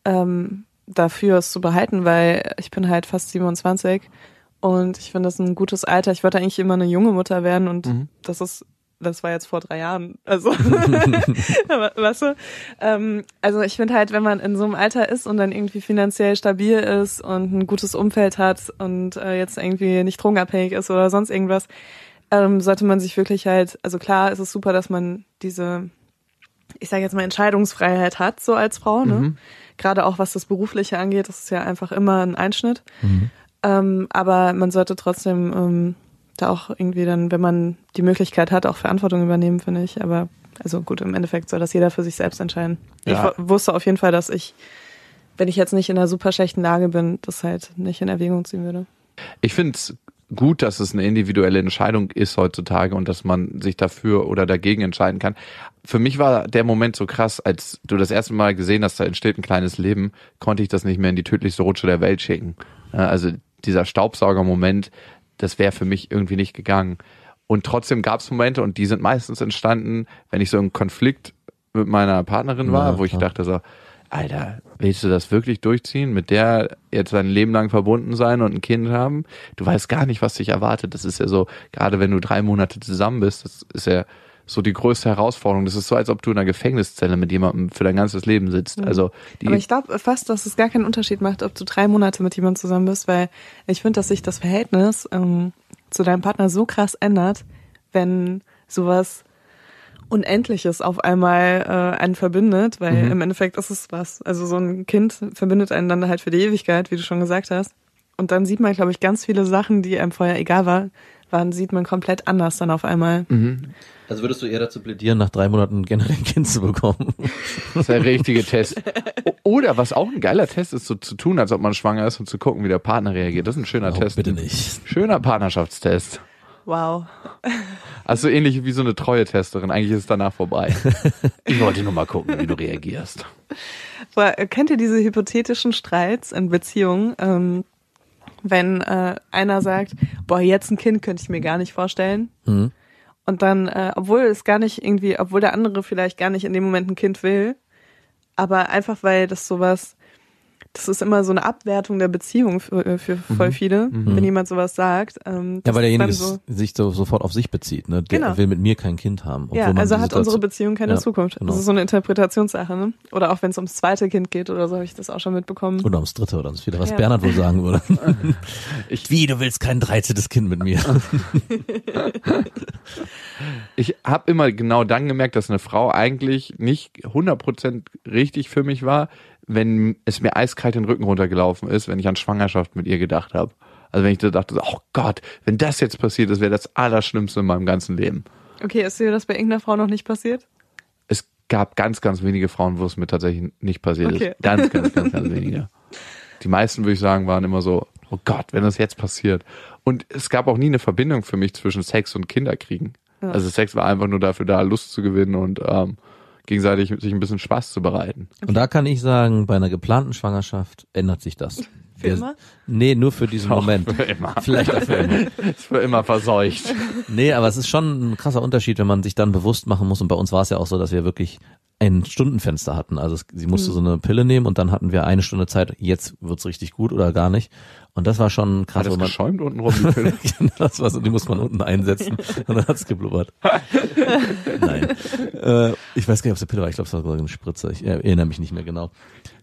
ähm, dafür, es zu behalten, weil ich bin halt fast 27 und ich finde das ein gutes Alter. Ich wollte eigentlich immer eine junge Mutter werden und das ist das war jetzt vor drei Jahren. Also, weißt du? Ähm, also ich finde halt, wenn man in so einem Alter ist und dann irgendwie finanziell stabil ist und ein gutes Umfeld hat und äh, jetzt irgendwie nicht drogenabhängig ist oder sonst irgendwas, ähm, sollte man sich wirklich halt, also klar ist es super, dass man diese, ich sage jetzt mal, Entscheidungsfreiheit hat, so als Frau, ne? Gerade auch was das Berufliche angeht, das ist ja einfach immer ein Einschnitt. Ähm, aber man sollte trotzdem ähm, da auch irgendwie dann, wenn man die Möglichkeit hat, auch Verantwortung übernehmen, finde ich. Aber also gut, im Endeffekt soll das jeder für sich selbst entscheiden. Ja. Ich wu- wusste auf jeden Fall, dass ich, wenn ich jetzt nicht in einer super schlechten Lage bin, das halt nicht in Erwägung ziehen würde. Ich finde es gut, dass es eine individuelle Entscheidung ist heutzutage und dass man sich dafür oder dagegen entscheiden kann. Für mich war der Moment so krass, als du das erste Mal gesehen hast, da entsteht ein kleines Leben, konnte ich das nicht mehr in die tödlichste Rutsche der Welt schicken. Also dieser Staubsauger-Moment, das wäre für mich irgendwie nicht gegangen. Und trotzdem gab es Momente und die sind meistens entstanden, wenn ich so im Konflikt mit meiner Partnerin war, Ja, wo ich dachte so, Alter, willst du das wirklich durchziehen? Mit der jetzt dein Leben lang verbunden sein und ein Kind haben? Du weißt gar nicht, was dich erwartet. Das ist ja so, gerade wenn du drei Monate zusammen bist, das ist ja so die größte Herausforderung. Das ist so, als ob du in einer Gefängniszelle mit jemandem für dein ganzes Leben sitzt. Also die, Aber ich glaube fast, dass es gar keinen Unterschied macht, ob du drei Monate mit jemandem zusammen bist, weil ich finde, dass sich das Verhältnis ähm, zu deinem Partner so krass ändert, wenn sowas Unendliches auf einmal äh, einen verbindet, weil im Endeffekt ist es was. Also so ein Kind verbindet einen dann halt für die Ewigkeit, wie du schon gesagt hast. Und dann sieht man, glaube ich, ganz viele Sachen, die einem vorher egal war, waren, sieht man komplett anders dann auf einmal. Also würdest du eher dazu plädieren, nach drei Monaten generell ein Kind zu bekommen? Das ist der richtige Test. Oder was auch ein geiler Test ist, so zu tun, als ob man schwanger ist und zu gucken, wie der Partner reagiert. Das ist ein schöner Oh, Test. bitte nicht. Schöner Partnerschaftstest. Wow. Also ähnlich wie so eine Treue-Testerin. Eigentlich ist es danach vorbei. Ich wollte nur mal gucken, wie du reagierst. Aber äh, kennt ihr diese hypothetischen Streits in Beziehungen, ähm, wenn äh, einer sagt, boah, jetzt ein Kind könnte ich mir gar nicht vorstellen. Mhm. Und dann, äh, obwohl es gar nicht irgendwie, obwohl der andere vielleicht gar nicht in dem Moment ein Kind will, aber einfach weil das sowas, das ist immer so eine Abwertung der Beziehung für, äh, für voll viele, wenn jemand sowas sagt. Ähm, Ja, weil derjenige so, sich so, sofort auf sich bezieht. Ne? Der Genau. will mit mir kein Kind haben. ja, man also hat unsere Beziehung keine Ja, Zukunft. genau. Das ist so eine Interpretationssache, ne? Oder auch wenn es ums zweite Kind geht oder so, habe ich das auch schon mitbekommen. Oder ums dritte oder ums vierte, was Ja. Bernhard wohl sagen würde. Wie, du willst kein 13. Kind mit mir? Ich habe immer genau dann gemerkt, dass eine Frau eigentlich nicht 100% richtig für mich war, wenn es mir eiskalt den Rücken runtergelaufen ist, wenn ich an Schwangerschaft mit ihr gedacht habe. Also wenn ich da dachte, oh Gott, wenn das jetzt passiert, das wäre das Allerschlimmste in meinem ganzen Leben. Okay, ist dir das bei irgendeiner Frau noch nicht passiert? Es gab ganz, ganz wenige Frauen, wo es mir tatsächlich nicht passiert Okay. ist. Ganz, ganz, ganz, ganz wenige. Die meisten, würde ich sagen, waren immer so, oh Gott, wenn das jetzt passiert. Und es gab auch nie eine Verbindung für mich zwischen Sex und Kinderkriegen. Ja. Also Sex war einfach nur dafür da, Lust zu gewinnen und ähm, gegenseitig sich ein bisschen Spaß zu bereiten. Und da kann ich sagen, bei einer geplanten Schwangerschaft ändert sich das. Für Wir- immer? Nee, nur für diesen Moment. Für immer. Vielleicht auch für immer. Ist für immer verseucht. Nee, aber es ist schon ein krasser Unterschied, wenn man sich dann bewusst machen muss. Und bei uns war es ja auch so, dass wir wirklich ein Stundenfenster hatten. Also es, sie musste so eine Pille nehmen und dann hatten wir eine Stunde Zeit, jetzt wird's richtig gut oder gar nicht. Und das war schon krass. Hat das man- geschäumt unten rum? Genau, das war so, die muss man unten einsetzen und dann hat's geblubbert. Nein. Äh, ich weiß gar nicht, ob es eine Pille war, ich glaube, es war sogar eine Spritze. Ich erinnere mich nicht mehr genau.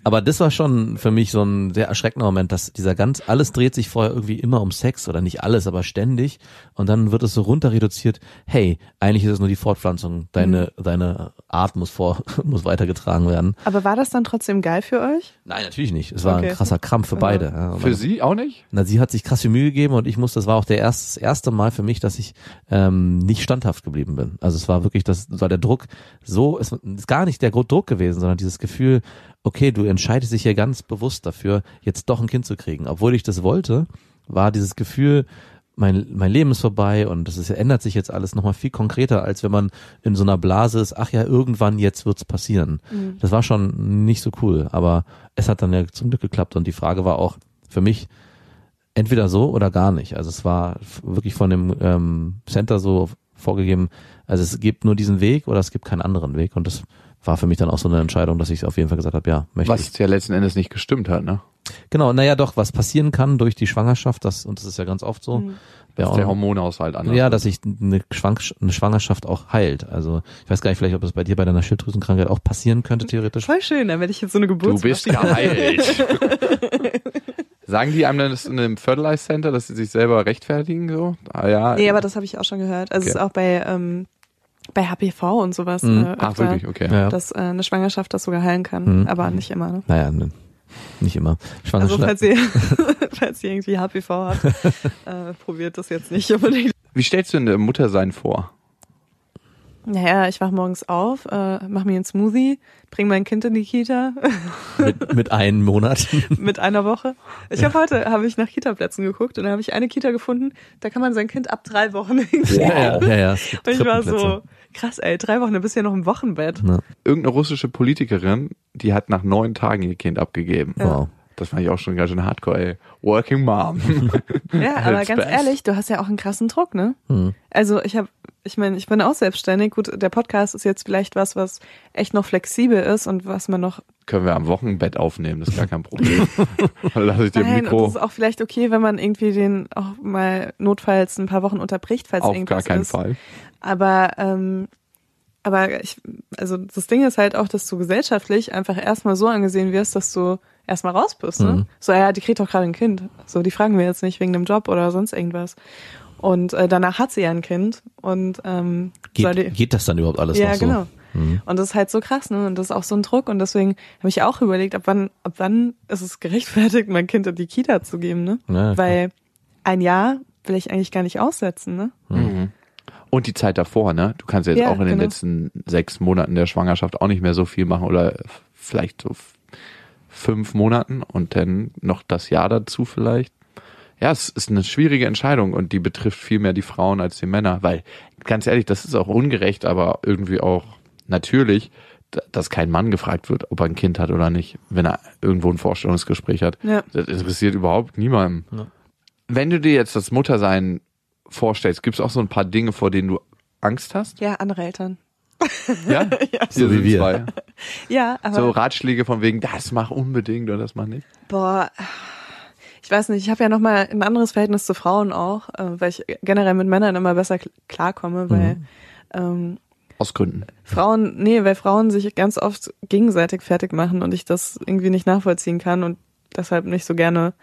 Aber das war schon für mich so ein sehr erschreckender Moment, dass dieser ganz, alles dreht sich vorher irgendwie immer um Sex oder nicht alles, aber ständig. Und dann wird es so runter reduziert, hey, eigentlich ist es nur die Fortpflanzung, deine, deine Art muss vor, muss weitergetragen werden. Aber war das dann trotzdem geil für euch? Nein, natürlich nicht. Es war Okay. ein krasser Krampf für beide. Ja, Für sie auch nicht? na, sie hat sich krass viel Mühe gegeben und ich muss, das war auch der erste, das erste Mal für mich, dass ich ähm, nicht standhaft geblieben bin. Also es war wirklich, das war der Druck so, es ist gar nicht der Druck gewesen, sondern dieses Gefühl, okay, du entscheidest dich hier ganz bewusst dafür, jetzt doch ein Kind zu kriegen. Obwohl ich das wollte, war dieses Gefühl, mein, mein Leben ist vorbei und das ist, ändert sich jetzt alles nochmal viel konkreter, als wenn man in so einer Blase ist, ach ja, irgendwann jetzt wird's passieren. Das war schon nicht so cool, aber es hat dann ja zum Glück geklappt und die Frage war auch für mich, entweder so oder gar nicht. Also es war wirklich von dem ähm, Center so vorgegeben, also es gibt nur diesen Weg oder es gibt keinen anderen Weg und das war für mich dann auch so eine Entscheidung, dass ich auf jeden Fall gesagt habe, ja, möchte ich. Was ja letzten Endes nicht gestimmt hat, ne? Genau, naja doch, was passieren kann durch die Schwangerschaft, das und das ist ja ganz oft so. Mhm. Wär Dass auch der Hormonhaushalt anders ja, wird. dass sich eine, Schwank eine Schwangerschaft auch heilt. Also ich weiß gar nicht, vielleicht, ob das bei dir bei deiner Schilddrüsenkrankheit auch passieren könnte, theoretisch. Voll schön, dann werde ich jetzt so eine Du Geburts bist geheilt. Sagen die einem dann das in einem Fertilize Center, dass sie sich selber rechtfertigen so? Ah ja. Nee, aber das habe ich auch schon gehört. Also es Okay. ist auch bei, ähm, bei HPV und sowas Mhm. äh, Ach wirklich, okay. Ja, ja. dass äh, eine Schwangerschaft das sogar heilen kann, Mhm. aber nicht immer. Ne? Naja, ne, nicht immer. Also Schwangerschaft. falls ihr, falls ihr irgendwie HPV habt, äh, probiert das jetzt nicht unbedingt. Wie stellst du denn der Muttersein vor? Naja, ich wach morgens auf, äh, mach mir einen Smoothie, bring mein Kind in die Kita mit, mit einem Monat. mit einer Woche. Ich habe heute habe ich nach Kita-Plätzen geguckt und da habe ich eine Kita gefunden, da kann man sein Kind ab drei Wochen irgendwie. ja, ja, ja. gibt Und ich war so. Krass, ey, drei Wochen, du bist ja noch im Wochenbett. Ja. Irgendeine russische Politikerin, die hat nach neun Tagen ihr Kind abgegeben. Wow. Das fand ich auch schon ganz schön hardcore, ey. Working Mom. Ja, aber ganz best. ehrlich, du hast ja auch einen krassen Druck, ne? Hm. Also ich habe, ich meine, ich bin auch selbstständig. Gut, der Podcast ist jetzt vielleicht was, was echt noch flexibel ist und was man noch. Können wir am Wochenbett aufnehmen, das ist gar kein Problem. Dann lass ich dir Nein, und Mikro das ist auch vielleicht okay, wenn man irgendwie den auch mal notfalls ein paar Wochen unterbricht, falls auf irgendwas gar keinen ist. Fall. Aber ähm, aber ich, also das Ding ist halt auch, dass du gesellschaftlich einfach erstmal so angesehen wirst, dass du erstmal raus bist. Ne? Mhm. So, ja, die kriegt doch gerade ein Kind. So, die fragen wir jetzt nicht wegen dem Job oder sonst irgendwas. Und äh, danach hat sie ja ein Kind und ähm, soll die, Geht, geht das dann überhaupt alles ja, noch so? genau. Mhm. Und das ist halt so krass, ne? Und das ist auch so ein Druck. Und deswegen habe ich auch überlegt, ab wann, ab wann ist es gerechtfertigt, mein Kind in die Kita zu geben, ne? Ja. Weil ein Jahr will ich eigentlich gar nicht aussetzen, ne? Mhm. Und die Zeit davor, ne? Du kannst ja jetzt Ja, auch in den genau. letzten sechs Monaten der Schwangerschaft auch nicht mehr so viel machen oder vielleicht so fünf Monaten und dann noch das Jahr dazu vielleicht. Ja, es ist eine schwierige Entscheidung und die betrifft viel mehr die Frauen als die Männer, weil ganz ehrlich, das ist auch ungerecht, aber irgendwie auch natürlich, dass kein Mann gefragt wird, ob er ein Kind hat oder nicht, wenn er irgendwo ein Vorstellungsgespräch hat. Ja. Das interessiert überhaupt niemanden. Ja. Wenn du dir jetzt das Muttersein vorstellst, gibt es auch so ein paar Dinge, vor denen du Angst hast? Ja, andere Eltern. Ja, So Hier wie wir. Zwei. Ja, aber So Ratschläge von wegen, das mach unbedingt oder das mach nicht. boah, ich weiß nicht, ich habe ja noch mal ein anderes Verhältnis zu Frauen auch, äh, weil ich generell mit Männern immer besser kl- klarkomme, weil ähm, Aus Gründen. Frauen, nee, weil Frauen sich ganz oft gegenseitig fertig machen und ich das irgendwie nicht nachvollziehen kann und deshalb nicht so gerne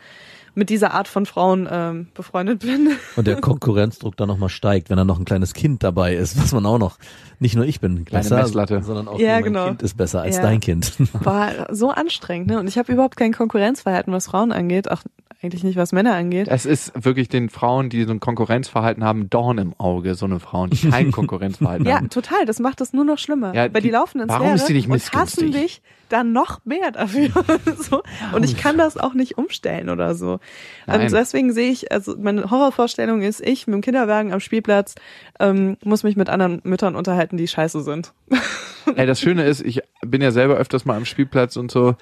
mit dieser Art von Frauen ähm, befreundet bin. Und der Konkurrenzdruck dann nochmal steigt, wenn da noch ein kleines Kind dabei ist, was man auch noch, nicht nur ich bin besser, Messlatte. sondern auch Ja, mein genau. Kind ist besser als Ja. dein Kind. War so anstrengend, ne? Und ich habe überhaupt kein Konkurrenzverhalten, was Frauen angeht. Auch eigentlich nicht, was Männer angeht. Es ist wirklich den Frauen, die so ein Konkurrenzverhalten haben, Dorn im Auge, so eine Frauen, die kein Konkurrenzverhalten Ja, haben. total. Das macht es nur noch schlimmer. Ja, weil die, die- laufen ins warum Leere ist die nicht und hassen dich dann noch mehr dafür. so. Und ich kann das auch nicht umstellen oder so. Und deswegen sehe ich, also meine Horrorvorstellung ist, ich mit dem Kinderwagen am Spielplatz ähm, muss mich mit anderen Müttern unterhalten, die scheiße sind. Ey, das Schöne ist, ich bin ja selber öfters mal am Spielplatz und so.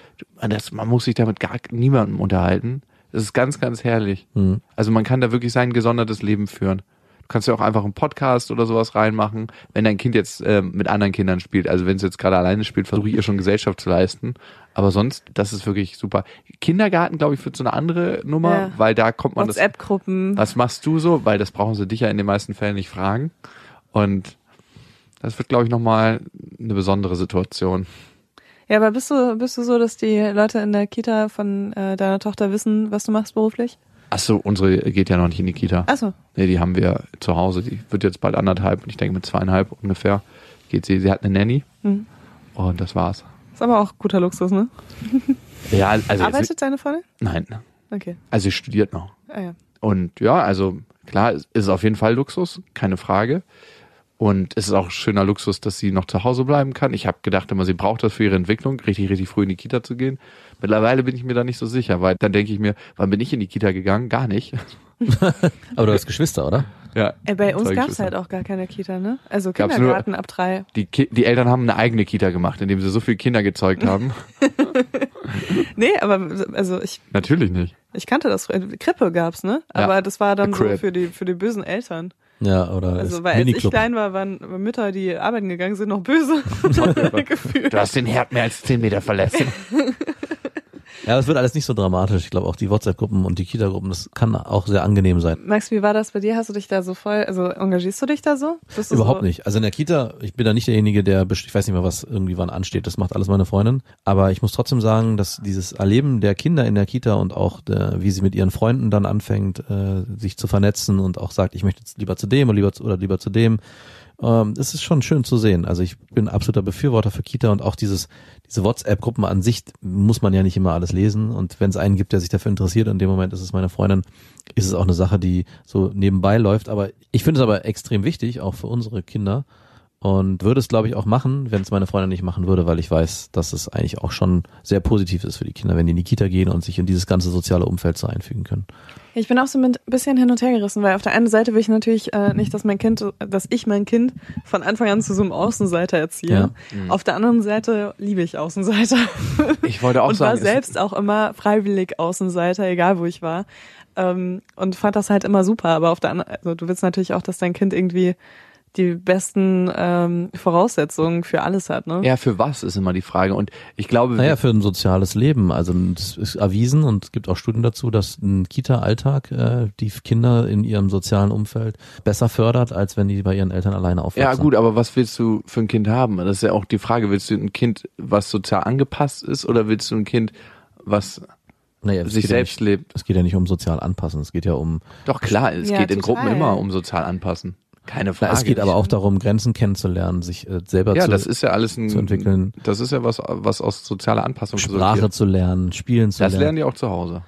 Das, man muss sich damit gar niemandem unterhalten. Das ist ganz, ganz herrlich. Hm. Also man kann da wirklich sein gesondertes Leben führen. Du kannst ja auch einfach einen Podcast oder sowas reinmachen, wenn dein Kind jetzt ähm, mit anderen Kindern spielt. Also wenn es jetzt gerade alleine spielt, versuche ich ihr schon Gesellschaft zu leisten. Aber sonst, das ist wirklich super. Kindergarten, glaube ich, wird so eine andere Nummer, Ja. weil da kommt man das. WhatsApp-Gruppen. Was machst du so? Weil das brauchen sie dich ja in den meisten Fällen nicht fragen. Und das wird, glaube ich, nochmal eine besondere Situation. Ja, aber bist du, bist du so, dass die Leute in der Kita von äh, deiner Tochter wissen, was du machst beruflich? Achso, unsere geht ja noch nicht in die Kita. Achso. Nee, die haben wir zu Hause. Die wird jetzt bald anderthalb und ich denke mit zweieinhalb ungefähr geht sie. Sie hat eine Nanny Mhm. und das war's. Ist aber auch guter Luxus, ne? Ja, also jetzt, Arbeitet deine Freundin? nein, Okay. also sie studiert noch. Ah, ja. Und ja, also klar, es ist auf jeden Fall Luxus, keine Frage. Und es ist auch schöner Luxus, dass sie noch zu Hause bleiben kann. Ich habe gedacht immer, sie braucht das für ihre Entwicklung, richtig, richtig früh in die Kita zu gehen. Mittlerweile bin ich mir da nicht so sicher, weil dann denke ich mir, wann bin ich in die Kita gegangen? Gar nicht. Aber du hast Geschwister, oder? Ja. Äh, bei uns gab's Geschwister. halt auch gar keine Kita, ne? Also Kindergarten ab drei. Die, Ki die Eltern haben eine eigene Kita gemacht, indem sie so viele Kinder gezeugt haben. Nee, aber also ich, Natürlich nicht. ich kannte das. Krippe gab's, ne? Aber das war dann so für die für die bösen Eltern. Ja, oder Also weil als ich klein war, waren Mütter, die arbeiten gegangen sind, noch böse. Gefühlt. Du hast den Herd mehr als 10 Meter verlassen. Ja, das wird alles nicht so dramatisch. Ich glaube auch die WhatsApp-Gruppen und die Kita-Gruppen, das kann auch sehr angenehm sein. Max, wie war das bei dir? Hast du dich da so voll, also engagierst du dich da so? Überhaupt so, nicht. Also in der Kita, ich bin da nicht derjenige, der, ich weiß nicht mehr, was irgendwie wann ansteht. Das macht alles meine Freundin. Aber ich muss trotzdem sagen, dass dieses Erleben der Kinder in der Kita und auch der, wie sie mit ihren Freunden dann anfängt, äh, sich zu vernetzen und auch sagt, ich möchte jetzt lieber zu dem oder lieber zu, oder lieber zu dem. Ähm, das ist schon schön zu sehen. Also ich bin absoluter Befürworter für Kita und auch dieses, diese WhatsApp-Gruppen an sich muss man ja nicht immer alles lesen. Und wenn es einen gibt, der sich dafür interessiert, in dem Moment ist es meine Freundin, ist es auch eine Sache, die so nebenbei läuft. Aber ich finde es aber extrem wichtig, auch für unsere Kinder. Und würde es, glaube ich, auch machen, wenn es meine Freundin nicht machen würde, weil ich weiß, dass es eigentlich auch schon sehr positiv ist für die Kinder, wenn die in die Kita gehen und sich in dieses ganze soziale Umfeld so einfügen können. Ich bin auch so ein bisschen hin und her gerissen, weil auf der einen Seite will ich natürlich äh, nicht, dass mein Kind, dass ich mein Kind von Anfang an zu so einem Außenseiter erziehe. Auf der anderen Seite liebe ich Außenseiter. Ich wollte auch und sagen, war es- selbst auch immer freiwillig Außenseiter, egal wo ich war. Ähm, und fand das halt immer super. Aber auf der anderen, also du willst natürlich auch, dass dein Kind irgendwie die besten ähm, Voraussetzungen für alles hat, ne? Ja, für was ist immer die Frage. Und ich glaube, Naja, für ein soziales Leben. Also es ist erwiesen und es gibt auch Studien dazu, dass ein Kita-Alltag äh, die Kinder in ihrem sozialen Umfeld besser fördert, als wenn die bei ihren Eltern alleine aufwachsen. Ja, gut, aber was willst du für ein Kind haben? Das ist ja auch die Frage. Willst du ein Kind, was sozial angepasst ist, oder willst du ein Kind, was naja, sich geht ja selbst nicht, lebt? Es geht ja nicht um sozial anpassen, es geht ja um Doch klar, es Ja, geht in total. Gruppen immer um sozial anpassen. Keine Na, Frage. es geht aber auch darum, Grenzen kennenzulernen, sich äh, selber ja, zu, das ist ja alles ein, zu entwickeln. Das ist ja was, was aus sozialer Anpassung Sprache resultiert. zu lernen, spielen zu Das lernen. lernen die auch zu Hause.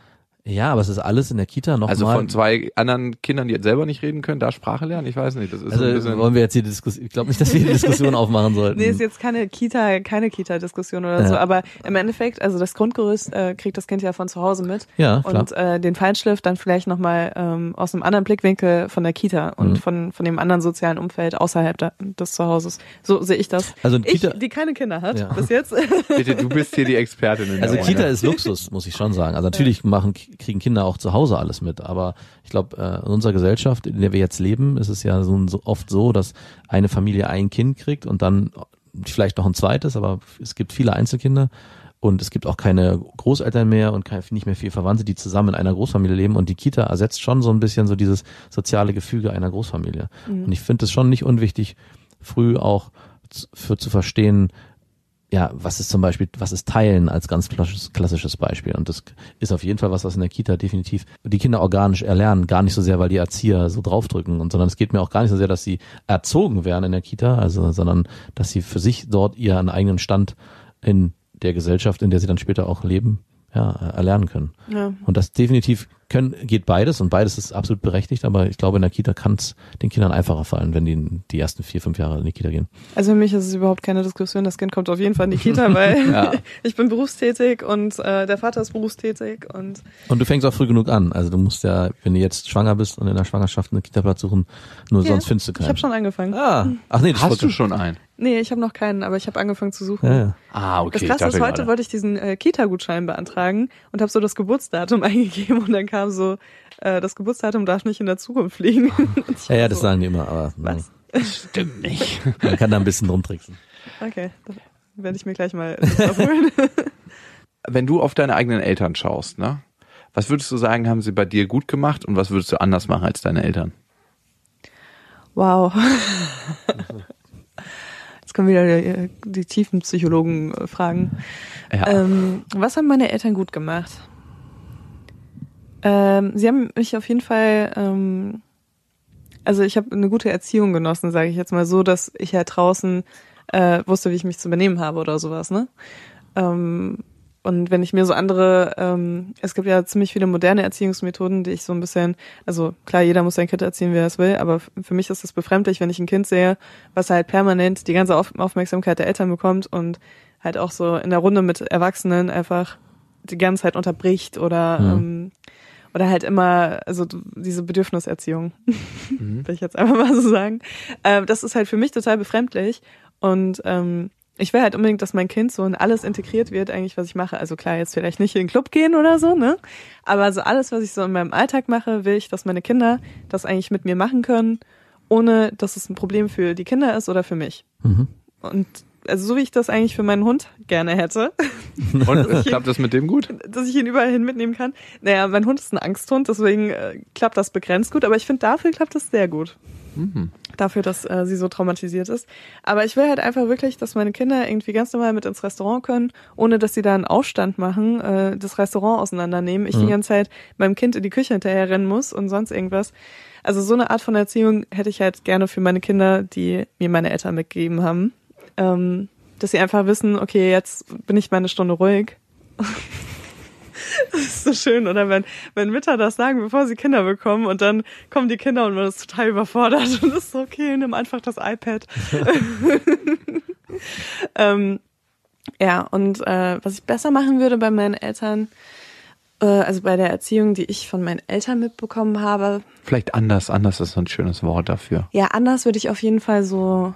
Ja, aber es ist alles in der Kita noch Also mal. von zwei anderen Kindern, die jetzt selber nicht reden können, da Sprache lernen? Ich weiß nicht. Das ist so ein also bisschen, wollen wir jetzt die Diskussion, ich glaube nicht, dass wir die Diskussion aufmachen sollten. Nee, ist jetzt keine Kita, keine Kita-Diskussion oder Ja. so, aber im Endeffekt, also das Grundgerüst äh, kriegt das Kind ja von zu Hause mit. Ja, klar. Und äh, den Feinschliff dann vielleicht nochmal ähm, aus einem anderen Blickwinkel von der Kita und Mhm. von, von dem anderen sozialen Umfeld außerhalb da, des Zuhauses. So sehe ich das. Also ich, Kita- die keine Kinder hat, Ja. bis jetzt. bitte, du bist hier die Expertin. In Also der Kita ist Luxus, muss ich schon sagen. Also natürlich machen, kriegen Kinder auch zu Hause alles mit, aber ich glaube, äh, in unserer Gesellschaft, in der wir jetzt leben, ist es ja so, oft so, dass eine Familie ein Kind kriegt und dann vielleicht noch ein zweites, aber es gibt viele Einzelkinder und es gibt auch keine Großeltern mehr und kein, nicht mehr viele Verwandte, die zusammen in einer Großfamilie leben. Und die Kita ersetzt schon so ein bisschen so dieses soziale Gefüge einer Großfamilie. Und ich finde es schon nicht unwichtig, früh auch für zu verstehen, ja, was ist zum Beispiel, was ist Teilen als ganz klassisches, Beispiel? Und das ist auf jeden Fall was, was in der Kita definitiv die Kinder organisch erlernen. Gar nicht so sehr, weil die Erzieher so draufdrücken, und sondern es geht mir auch gar nicht so sehr, dass sie erzogen werden in der Kita, also, sondern dass sie für sich dort ihren eigenen Stand in der Gesellschaft, in der sie dann später auch leben, ja, erlernen können. Ja. Und das definitiv können, geht beides und beides ist absolut berechtigt, aber ich glaube, in der Kita kann es den Kindern einfacher fallen, wenn die die ersten vier, fünf Jahre in die Kita gehen. Also für mich ist es überhaupt keine Diskussion. Das Kind kommt auf jeden Fall in die Kita, weil Ja. ich bin berufstätig und äh, der Vater ist berufstätig und Und du fängst auch früh genug an. Also du musst ja, wenn du jetzt schwanger bist und in der Schwangerschaft einen Kita-Platz suchen, nur Ja, sonst findest du ich keinen. habe schon angefangen. ah, ach nee, das Hast du schon einen? Nee, ich habe noch keinen, aber ich habe angefangen zu suchen. Ja, ja. Ah, okay. Das Krasse ist, heute gerade. wollte ich diesen äh, Kita-Gutschein beantragen und habe so das Geburtsdatum eingegeben und dann kam so, äh, das Geburtsdatum darf nicht in der Zukunft liegen. Ja, ja, das so, sagen die immer, aber ne, Was? Stimmt nicht. man kann da ein bisschen rumtricksen. Okay, das werde ich mir gleich mal abholen. Wenn du auf deine eigenen Eltern schaust, ne? Was würdest du sagen, haben sie bei dir gut gemacht und was würdest du anders machen als deine Eltern? wow. Kommen wieder die, die tiefen Psychologen-Fragen. Ja. Ähm, was haben meine Eltern gut gemacht? Ähm, sie haben mich auf jeden Fall, ähm, also ich habe eine gute Erziehung genossen, sage ich jetzt mal so, dass ich halt draußen äh, wusste, wie ich mich zu benehmen habe oder sowas, ne? Ähm, und wenn ich mir so andere, ähm, es gibt ja ziemlich viele moderne Erziehungsmethoden, die ich so ein bisschen, also klar, jeder muss sein Kind erziehen, wie er es will, aber für mich ist es befremdlich, wenn ich ein Kind sehe, was halt permanent die ganze Auf Aufmerksamkeit der Eltern bekommt und halt auch so in der Runde mit Erwachsenen einfach die ganze Zeit unterbricht oder Mhm. ähm, oder halt immer, also diese Bedürfniserziehung, will ich jetzt einfach mal so sagen. Ähm, das ist halt für mich total befremdlich und ähm, ich will halt unbedingt, dass mein Kind so in alles integriert wird, eigentlich, was ich mache. Also klar, jetzt vielleicht nicht in den Club gehen oder so, ne? Aber so alles, was ich so in meinem Alltag mache, will ich, dass meine Kinder das eigentlich mit mir machen können, ohne dass es ein Problem für die Kinder ist oder für mich. Mhm. Und also so wie ich das eigentlich für meinen Hund gerne hätte, Und klappt das mit dem gut? dass ich ihn überall hin mitnehmen kann. Naja, mein Hund ist ein Angsthund, deswegen äh, klappt das begrenzt gut, aber ich finde, dafür klappt es sehr gut. Mhm. Dafür, dass äh, sie so traumatisiert ist. Aber ich will halt einfach wirklich, dass meine Kinder irgendwie ganz normal mit ins Restaurant können, ohne dass sie da einen Aufstand machen, äh, das Restaurant auseinandernehmen. Ich die ganze Zeit meinem Kind in die Küche hinterher rennen muss und sonst irgendwas. Also so eine Art von Erziehung hätte ich halt gerne für meine Kinder, die mir meine Eltern mitgegeben haben. Ähm, dass sie einfach wissen, okay, jetzt bin ich mal eine Stunde ruhig. Das ist so schön, oder wenn, wenn Mütter das sagen, bevor sie Kinder bekommen und dann kommen die Kinder und man ist total überfordert und ist so, okay, nimm einfach das iPad. ähm, ja, und äh, was ich besser machen würde bei meinen Eltern, äh, also bei der Erziehung, die ich von meinen Eltern mitbekommen habe, Vielleicht anders, anders ist so ein schönes Wort dafür. ja, anders würde ich auf jeden Fall so,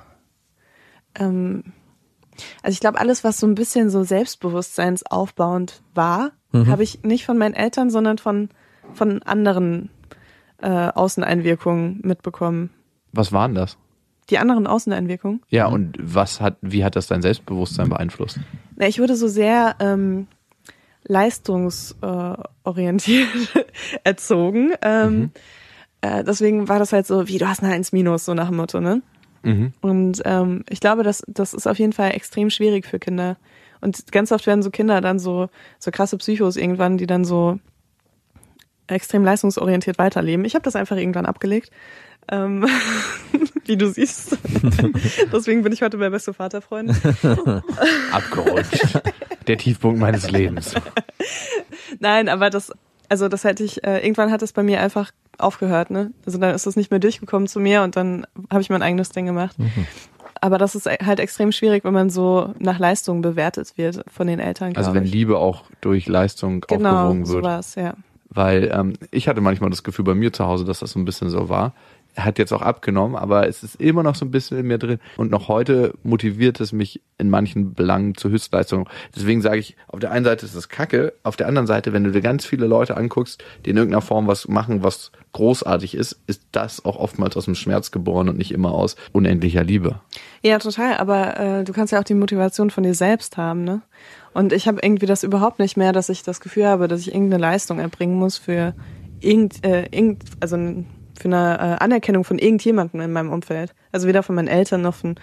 ähm, also ich glaube, alles, was so ein bisschen so selbstbewusstseinsaufbauend war, habe ich nicht von meinen Eltern, sondern von, von anderen äh, Außeneinwirkungen mitbekommen. Was waren das? Die anderen Außeneinwirkungen? Ja, und was hat, wie hat das dein Selbstbewusstsein beeinflusst? Na, ich wurde so sehr ähm, leistungsorientiert äh, orientiert erzogen. Ähm, äh, deswegen war das halt so, wie du hast eine 1 minus, so nach dem Motto, ne? Mhm. Und ähm, ich glaube, das, das ist auf jeden Fall extrem schwierig für Kinder. Und ganz oft werden so Kinder dann so, so krasse Psychos irgendwann, die dann so extrem leistungsorientiert weiterleben. Ich habe das einfach irgendwann abgelegt. Ähm, wie du siehst. Deswegen bin ich heute bei Beste Vaterfreunde. Abgerutscht. Der Tiefpunkt meines Lebens. Nein, aber das, also das hätte ich, äh, irgendwann hat es bei mir einfach aufgehört, ne? Also dann ist es nicht mehr durchgekommen zu mir und dann habe ich mein eigenes Ding gemacht. Aber das ist halt extrem schwierig, wenn man so nach Leistung bewertet wird von den Eltern. Also wenn ich. Liebe auch durch Leistung genau, aufgewogen wird. sowas, ja. Weil ähm, ich hatte manchmal das Gefühl bei mir zu Hause, dass das so ein bisschen so war. Hat jetzt auch abgenommen, aber es ist immer noch so ein bisschen in mir drin. Und noch heute motiviert es mich in manchen Belangen zur Höchstleistung. Deswegen sage ich, auf der einen Seite ist es kacke, auf der anderen Seite, wenn du dir ganz viele Leute anguckst, die in irgendeiner Form was machen, was großartig ist, ist das auch oftmals aus dem Schmerz geboren und nicht immer aus unendlicher Liebe. Ja, total. Aber äh, du kannst ja auch die Motivation von dir selbst haben, ne? Und ich habe irgendwie das überhaupt nicht mehr, dass ich das Gefühl habe, dass ich irgendeine Leistung erbringen muss für irgend, äh, irgend also für eine äh, Anerkennung von irgendjemandem in meinem Umfeld. Also weder von meinen Eltern noch von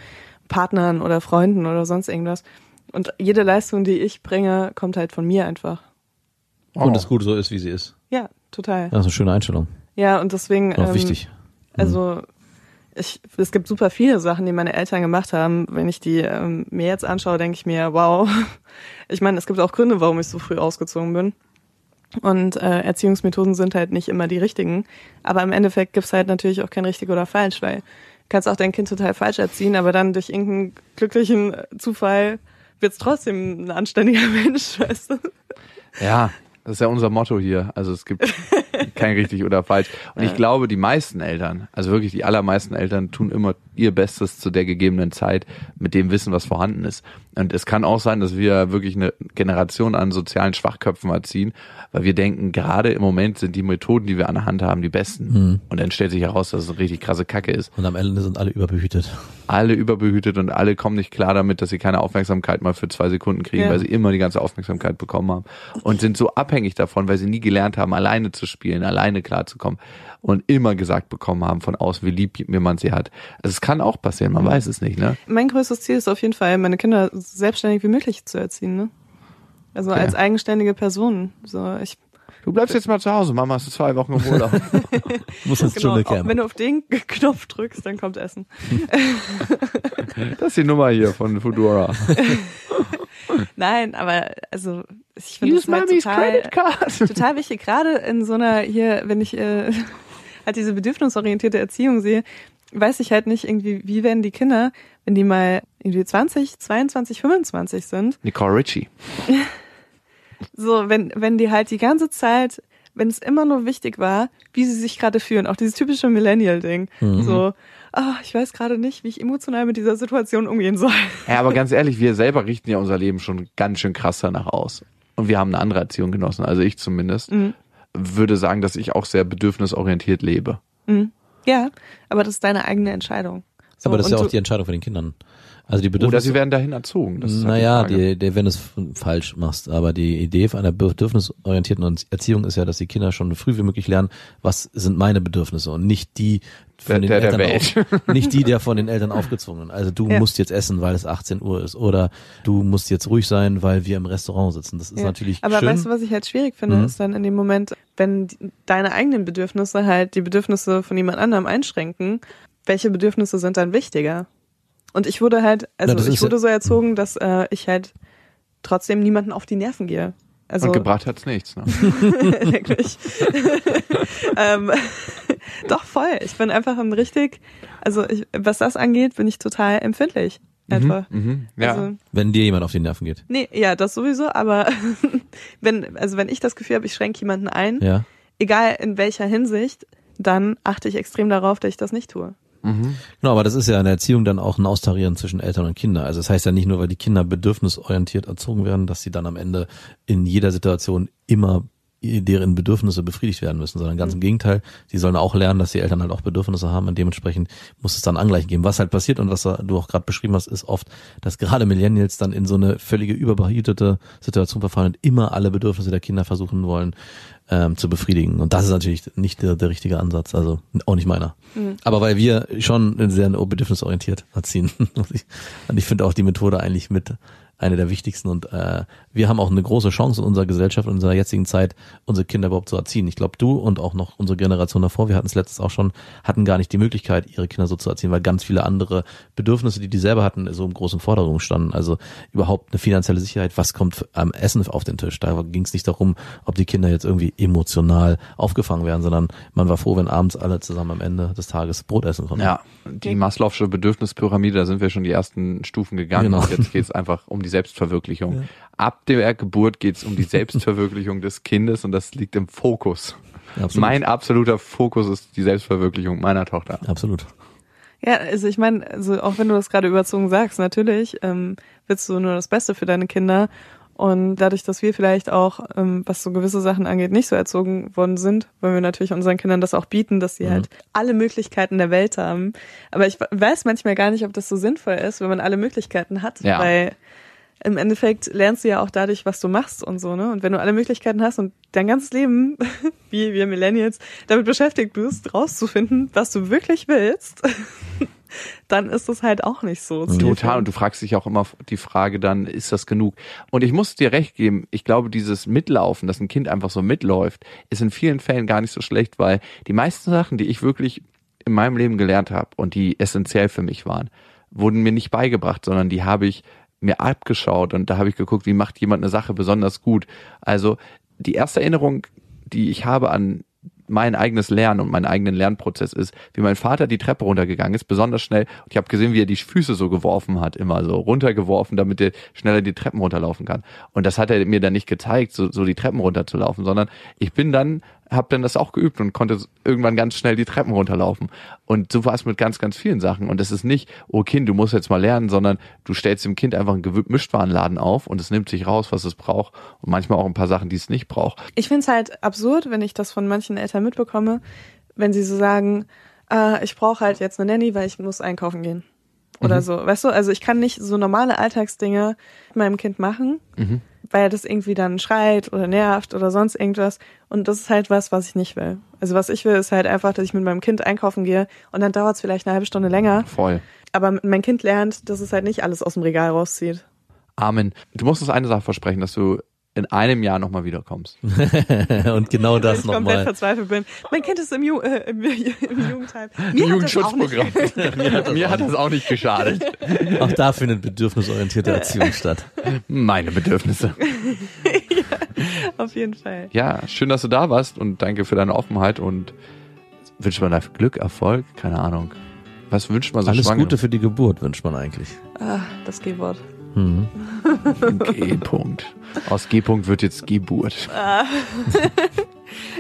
Partnern oder Freunden oder sonst irgendwas. Und jede Leistung, die ich bringe, kommt halt von mir einfach. Und es gut so ist, wie sie ist. Ja, total. Das ist eine schöne Einstellung. Ja, und deswegen. Auch ähm, wichtig. Also ich, es gibt super viele Sachen, die meine Eltern gemacht haben. Wenn ich die ähm, mir jetzt anschaue, denke ich mir, wow. Ich meine, es gibt auch Gründe, warum ich so früh ausgezogen bin. Und äh, Erziehungsmethoden sind halt nicht immer die richtigen. Aber im Endeffekt gibt's halt natürlich auch kein richtig oder falsch, weil du kannst auch dein Kind total falsch erziehen, aber dann durch irgendeinen glücklichen Zufall wird's trotzdem ein anständiger Mensch, weißt du? Ja, das ist ja unser Motto hier. Also es gibt kein richtig oder falsch. Und ich glaube, die meisten Eltern, also wirklich die allermeisten Eltern tun immer ihr Bestes zu der gegebenen Zeit mit dem Wissen, was vorhanden ist. Und es kann auch sein, dass wir wirklich eine Generation an sozialen Schwachköpfen erziehen, weil wir denken, gerade im Moment sind die Methoden, die wir an der Hand haben, die besten. Und dann stellt sich heraus, dass es eine richtig krasse Kacke ist. Und am Ende sind alle überbehütet. Alle überbehütet und alle kommen nicht klar damit, dass sie keine Aufmerksamkeit mal für zwei Sekunden kriegen, Ja. weil sie immer die ganze Aufmerksamkeit bekommen haben und sind so abhängig davon, weil sie nie gelernt haben, alleine zu spielen, alleine klarzukommen und immer gesagt bekommen haben von außen, wie lieb mir man sie hat. Also es kann auch passieren, man weiß es nicht, ne? Mein größtes Ziel ist auf jeden Fall, meine Kinder so selbstständig wie möglich zu erziehen, ne? Also Okay. als eigenständige Person. So, ich Du bleibst jetzt mal zu Hause, Mama, hast du zwei Wochen im Urlaub. Muss ins genau, auch Dschungelcamp. wenn du auf den Knopf drückst, dann kommt Essen. Das ist die Nummer hier von Fudora. Nein, aber also ich finde das mal total, Card. total wichtig, gerade in so einer hier, wenn ich äh, halt diese bedürfnisorientierte Erziehung sehe, weiß ich halt nicht irgendwie, wie werden die Kinder, wenn die mal irgendwie 20, 22, 25 sind, Nicole Richie. so wenn wenn die halt die ganze Zeit, wenn es immer nur wichtig war, wie sie sich gerade fühlen, auch dieses typische Millennial-Ding, so, ah, ich weiß gerade nicht, wie ich emotional mit dieser Situation umgehen soll. Ja, aber ganz ehrlich, wir selber richten ja unser Leben schon ganz schön krass danach aus. Und wir haben eine andere Erziehung genossen, also ich zumindest. Mhm. Würde sagen, dass ich auch sehr bedürfnisorientiert lebe. Ja, aber das ist deine eigene Entscheidung. So, Aber das ist ja auch die Entscheidung von den Kindern. Also die Oder Bedürfnisse. sie werden dahin erzogen. Das halt naja, die die, die, wenn du es falsch machst. Aber die Idee einer bedürfnisorientierten Erziehung ist ja, dass die Kinder schon früh wie möglich lernen, was sind meine Bedürfnisse und nicht die von Der- den der der Eltern Welt. auf, nicht die der von den Eltern aufgezwungen. Also du Ja. musst jetzt essen, weil es 18 Uhr ist oder du musst jetzt ruhig sein, weil wir im Restaurant sitzen. Das ist Ja. natürlich Aber schön. weißt du, was ich halt schwierig finde, Mhm. ist dann in dem Moment, wenn die, deine eigenen Bedürfnisse halt die Bedürfnisse von jemand anderem einschränken, welche Bedürfnisse sind dann wichtiger? Und ich wurde halt, also Na, ich wurde so erzogen, dass äh, ich halt trotzdem niemanden auf die Nerven gehe. Also Und gebracht hat's nichts. Ne? wirklich. ähm, doch voll. Ich bin einfach ein richtig, also ich, was das angeht, bin ich total empfindlich. Einfach. Mhm. Ja. Also, wenn dir jemand auf die Nerven geht. Nee, ja, das sowieso, aber wenn, also wenn ich das Gefühl habe, ich schränke jemanden ein, Ja. egal in welcher Hinsicht, dann achte ich extrem darauf, dass ich das nicht tue. Genau, aber das ist ja in der Erziehung dann auch ein Austarieren zwischen Eltern und Kindern. Also das heißt ja nicht nur, weil die Kinder bedürfnisorientiert erzogen werden, dass sie dann am Ende in jeder Situation immer deren Bedürfnisse befriedigt werden müssen, sondern ganz im Gegenteil, die sollen auch lernen, dass die Eltern halt auch Bedürfnisse haben und dementsprechend muss es dann Angleichen geben. Was halt passiert und was du auch gerade beschrieben hast, ist oft, dass gerade Millennials dann in so eine völlige überbehütete Situation verfallen und immer alle Bedürfnisse der Kinder versuchen wollen ähm, zu befriedigen. Und das ist natürlich nicht der, der richtige Ansatz, also auch nicht meiner. Aber weil wir schon sehr bedürfnisorientiert erziehen. Und ich finde auch die Methode eigentlich mit eine der wichtigsten und äh, wir haben auch eine große Chance in unserer Gesellschaft, in unserer jetzigen Zeit, unsere Kinder überhaupt zu erziehen. Ich glaube, du und auch noch unsere Generation davor, wir hatten es letztes auch schon, hatten gar nicht die Möglichkeit, ihre Kinder so zu erziehen, weil ganz viele andere Bedürfnisse, die die selber hatten, so im großen Forderungen standen. Also überhaupt eine finanzielle Sicherheit, was kommt am Essen auf den Tisch. Da ging es nicht darum, ob die Kinder jetzt irgendwie emotional aufgefangen werden, sondern man war froh, wenn abends alle zusammen am Ende des Tages Brot essen konnten. Ja, die Maslow'sche Bedürfnispyramide, da sind wir schon die ersten Stufen gegangen. Genau. Und jetzt geht es einfach um die Selbstverwirklichung. Ab der Geburt geht es um die Selbstverwirklichung des Kindes und das liegt im Fokus. Absolut. Mein absoluter Fokus ist die Selbstverwirklichung meiner Tochter. Absolut. Ja, also ich meine, also auch wenn du das gerade überzogen sagst, natürlich ähm, willst du nur das Beste für deine Kinder. Und dadurch, dass wir vielleicht auch, ähm, was so gewisse Sachen angeht, nicht so erzogen worden sind, wollen wir natürlich unseren Kindern das auch bieten, dass sie Mhm. halt alle Möglichkeiten der Welt haben. Aber ich weiß manchmal gar nicht, ob das so sinnvoll ist, wenn man alle Möglichkeiten hat. Ja. Weil im Endeffekt lernst du ja auch dadurch, was du machst und so, ne? Und wenn du alle Möglichkeiten hast und dein ganzes Leben, wie wir Millennials, damit beschäftigt bist, rauszufinden, was du wirklich willst, dann ist das halt auch nicht so. zielführend. Total. Und du fragst dich auch immer die Frage dann, ist das genug? Und ich muss dir recht geben, ich glaube, dieses Mitlaufen, dass ein Kind einfach so mitläuft, ist in vielen Fällen gar nicht so schlecht, weil die meisten Sachen, die ich wirklich in meinem Leben gelernt habe und die essentiell für mich waren, wurden mir nicht beigebracht, sondern die habe ich mir abgeschaut und da habe ich geguckt, wie macht jemand eine Sache besonders gut. Also die erste Erinnerung, die ich habe an mein eigenes Lernen und meinen eigenen Lernprozess ist, wie mein Vater die Treppe runtergegangen ist, besonders schnell. Und ich habe gesehen, wie er die Füße so geworfen hat, immer so runtergeworfen, damit er schneller die Treppen runterlaufen kann. Und das hat er mir dann nicht gezeigt, so, so die Treppen runterzulaufen, sondern ich bin dann habe dann das auch geübt und konnte irgendwann ganz schnell die Treppen runterlaufen. Und so war es mit ganz, ganz vielen Sachen. Und es ist nicht, oh Kind, du musst jetzt mal lernen, sondern du stellst dem Kind einfach einen Gemischtwarenladen auf und es nimmt sich raus, was es braucht. Und manchmal auch ein paar Sachen, die es nicht braucht. Ich finde es halt absurd, wenn ich das von manchen Eltern mitbekomme, wenn sie so sagen, äh, ich brauche halt jetzt eine Nanny, weil ich muss einkaufen gehen. Oder Mhm. so. Weißt du, also ich kann nicht so normale Alltagsdinge mit meinem Kind machen, Mhm. weil das irgendwie dann schreit oder nervt oder sonst irgendwas. Und das ist halt was, was ich nicht will. Also was ich will, ist halt einfach, dass ich mit meinem Kind einkaufen gehe und dann dauert es vielleicht eine halbe Stunde länger. Voll. Aber mein Kind lernt, dass es halt nicht alles aus dem Regal rauszieht. Amen. Du musst uns eine Sache versprechen, dass du in einem Jahr nochmal wiederkommst. Und genau das Wenn ich komplett nochmal. verzweifelt bin. Mein Kind ist im, Ju äh, im, im Jugendheim. Mir hat das auch nicht Mir hat das auch nicht geschadet. Auch da findet bedürfnisorientierte Erziehung statt. Meine Bedürfnisse. Auf jeden Fall. Ja, schön, dass du da warst und danke für deine Offenheit und wünscht man da Glück, Erfolg, keine Ahnung. Was wünscht man so Alles? Gute für die Geburt wünscht man eigentlich. Ah, das G-Wort. Mhm. G-Punkt. Aus G-Punkt wird jetzt Geburt.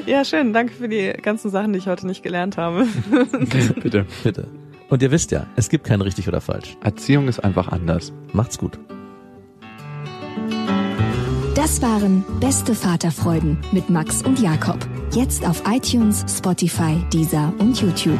Ja, schön. Danke für die ganzen Sachen, die ich heute nicht gelernt habe. Bitte. Bitte. Und ihr wisst ja, es gibt kein richtig oder falsch. Erziehung ist einfach anders. Macht's gut. Das waren Beste Vaterfreuden mit Max und Jakob. Jetzt auf iTunes, Spotify, Deezer und YouTube.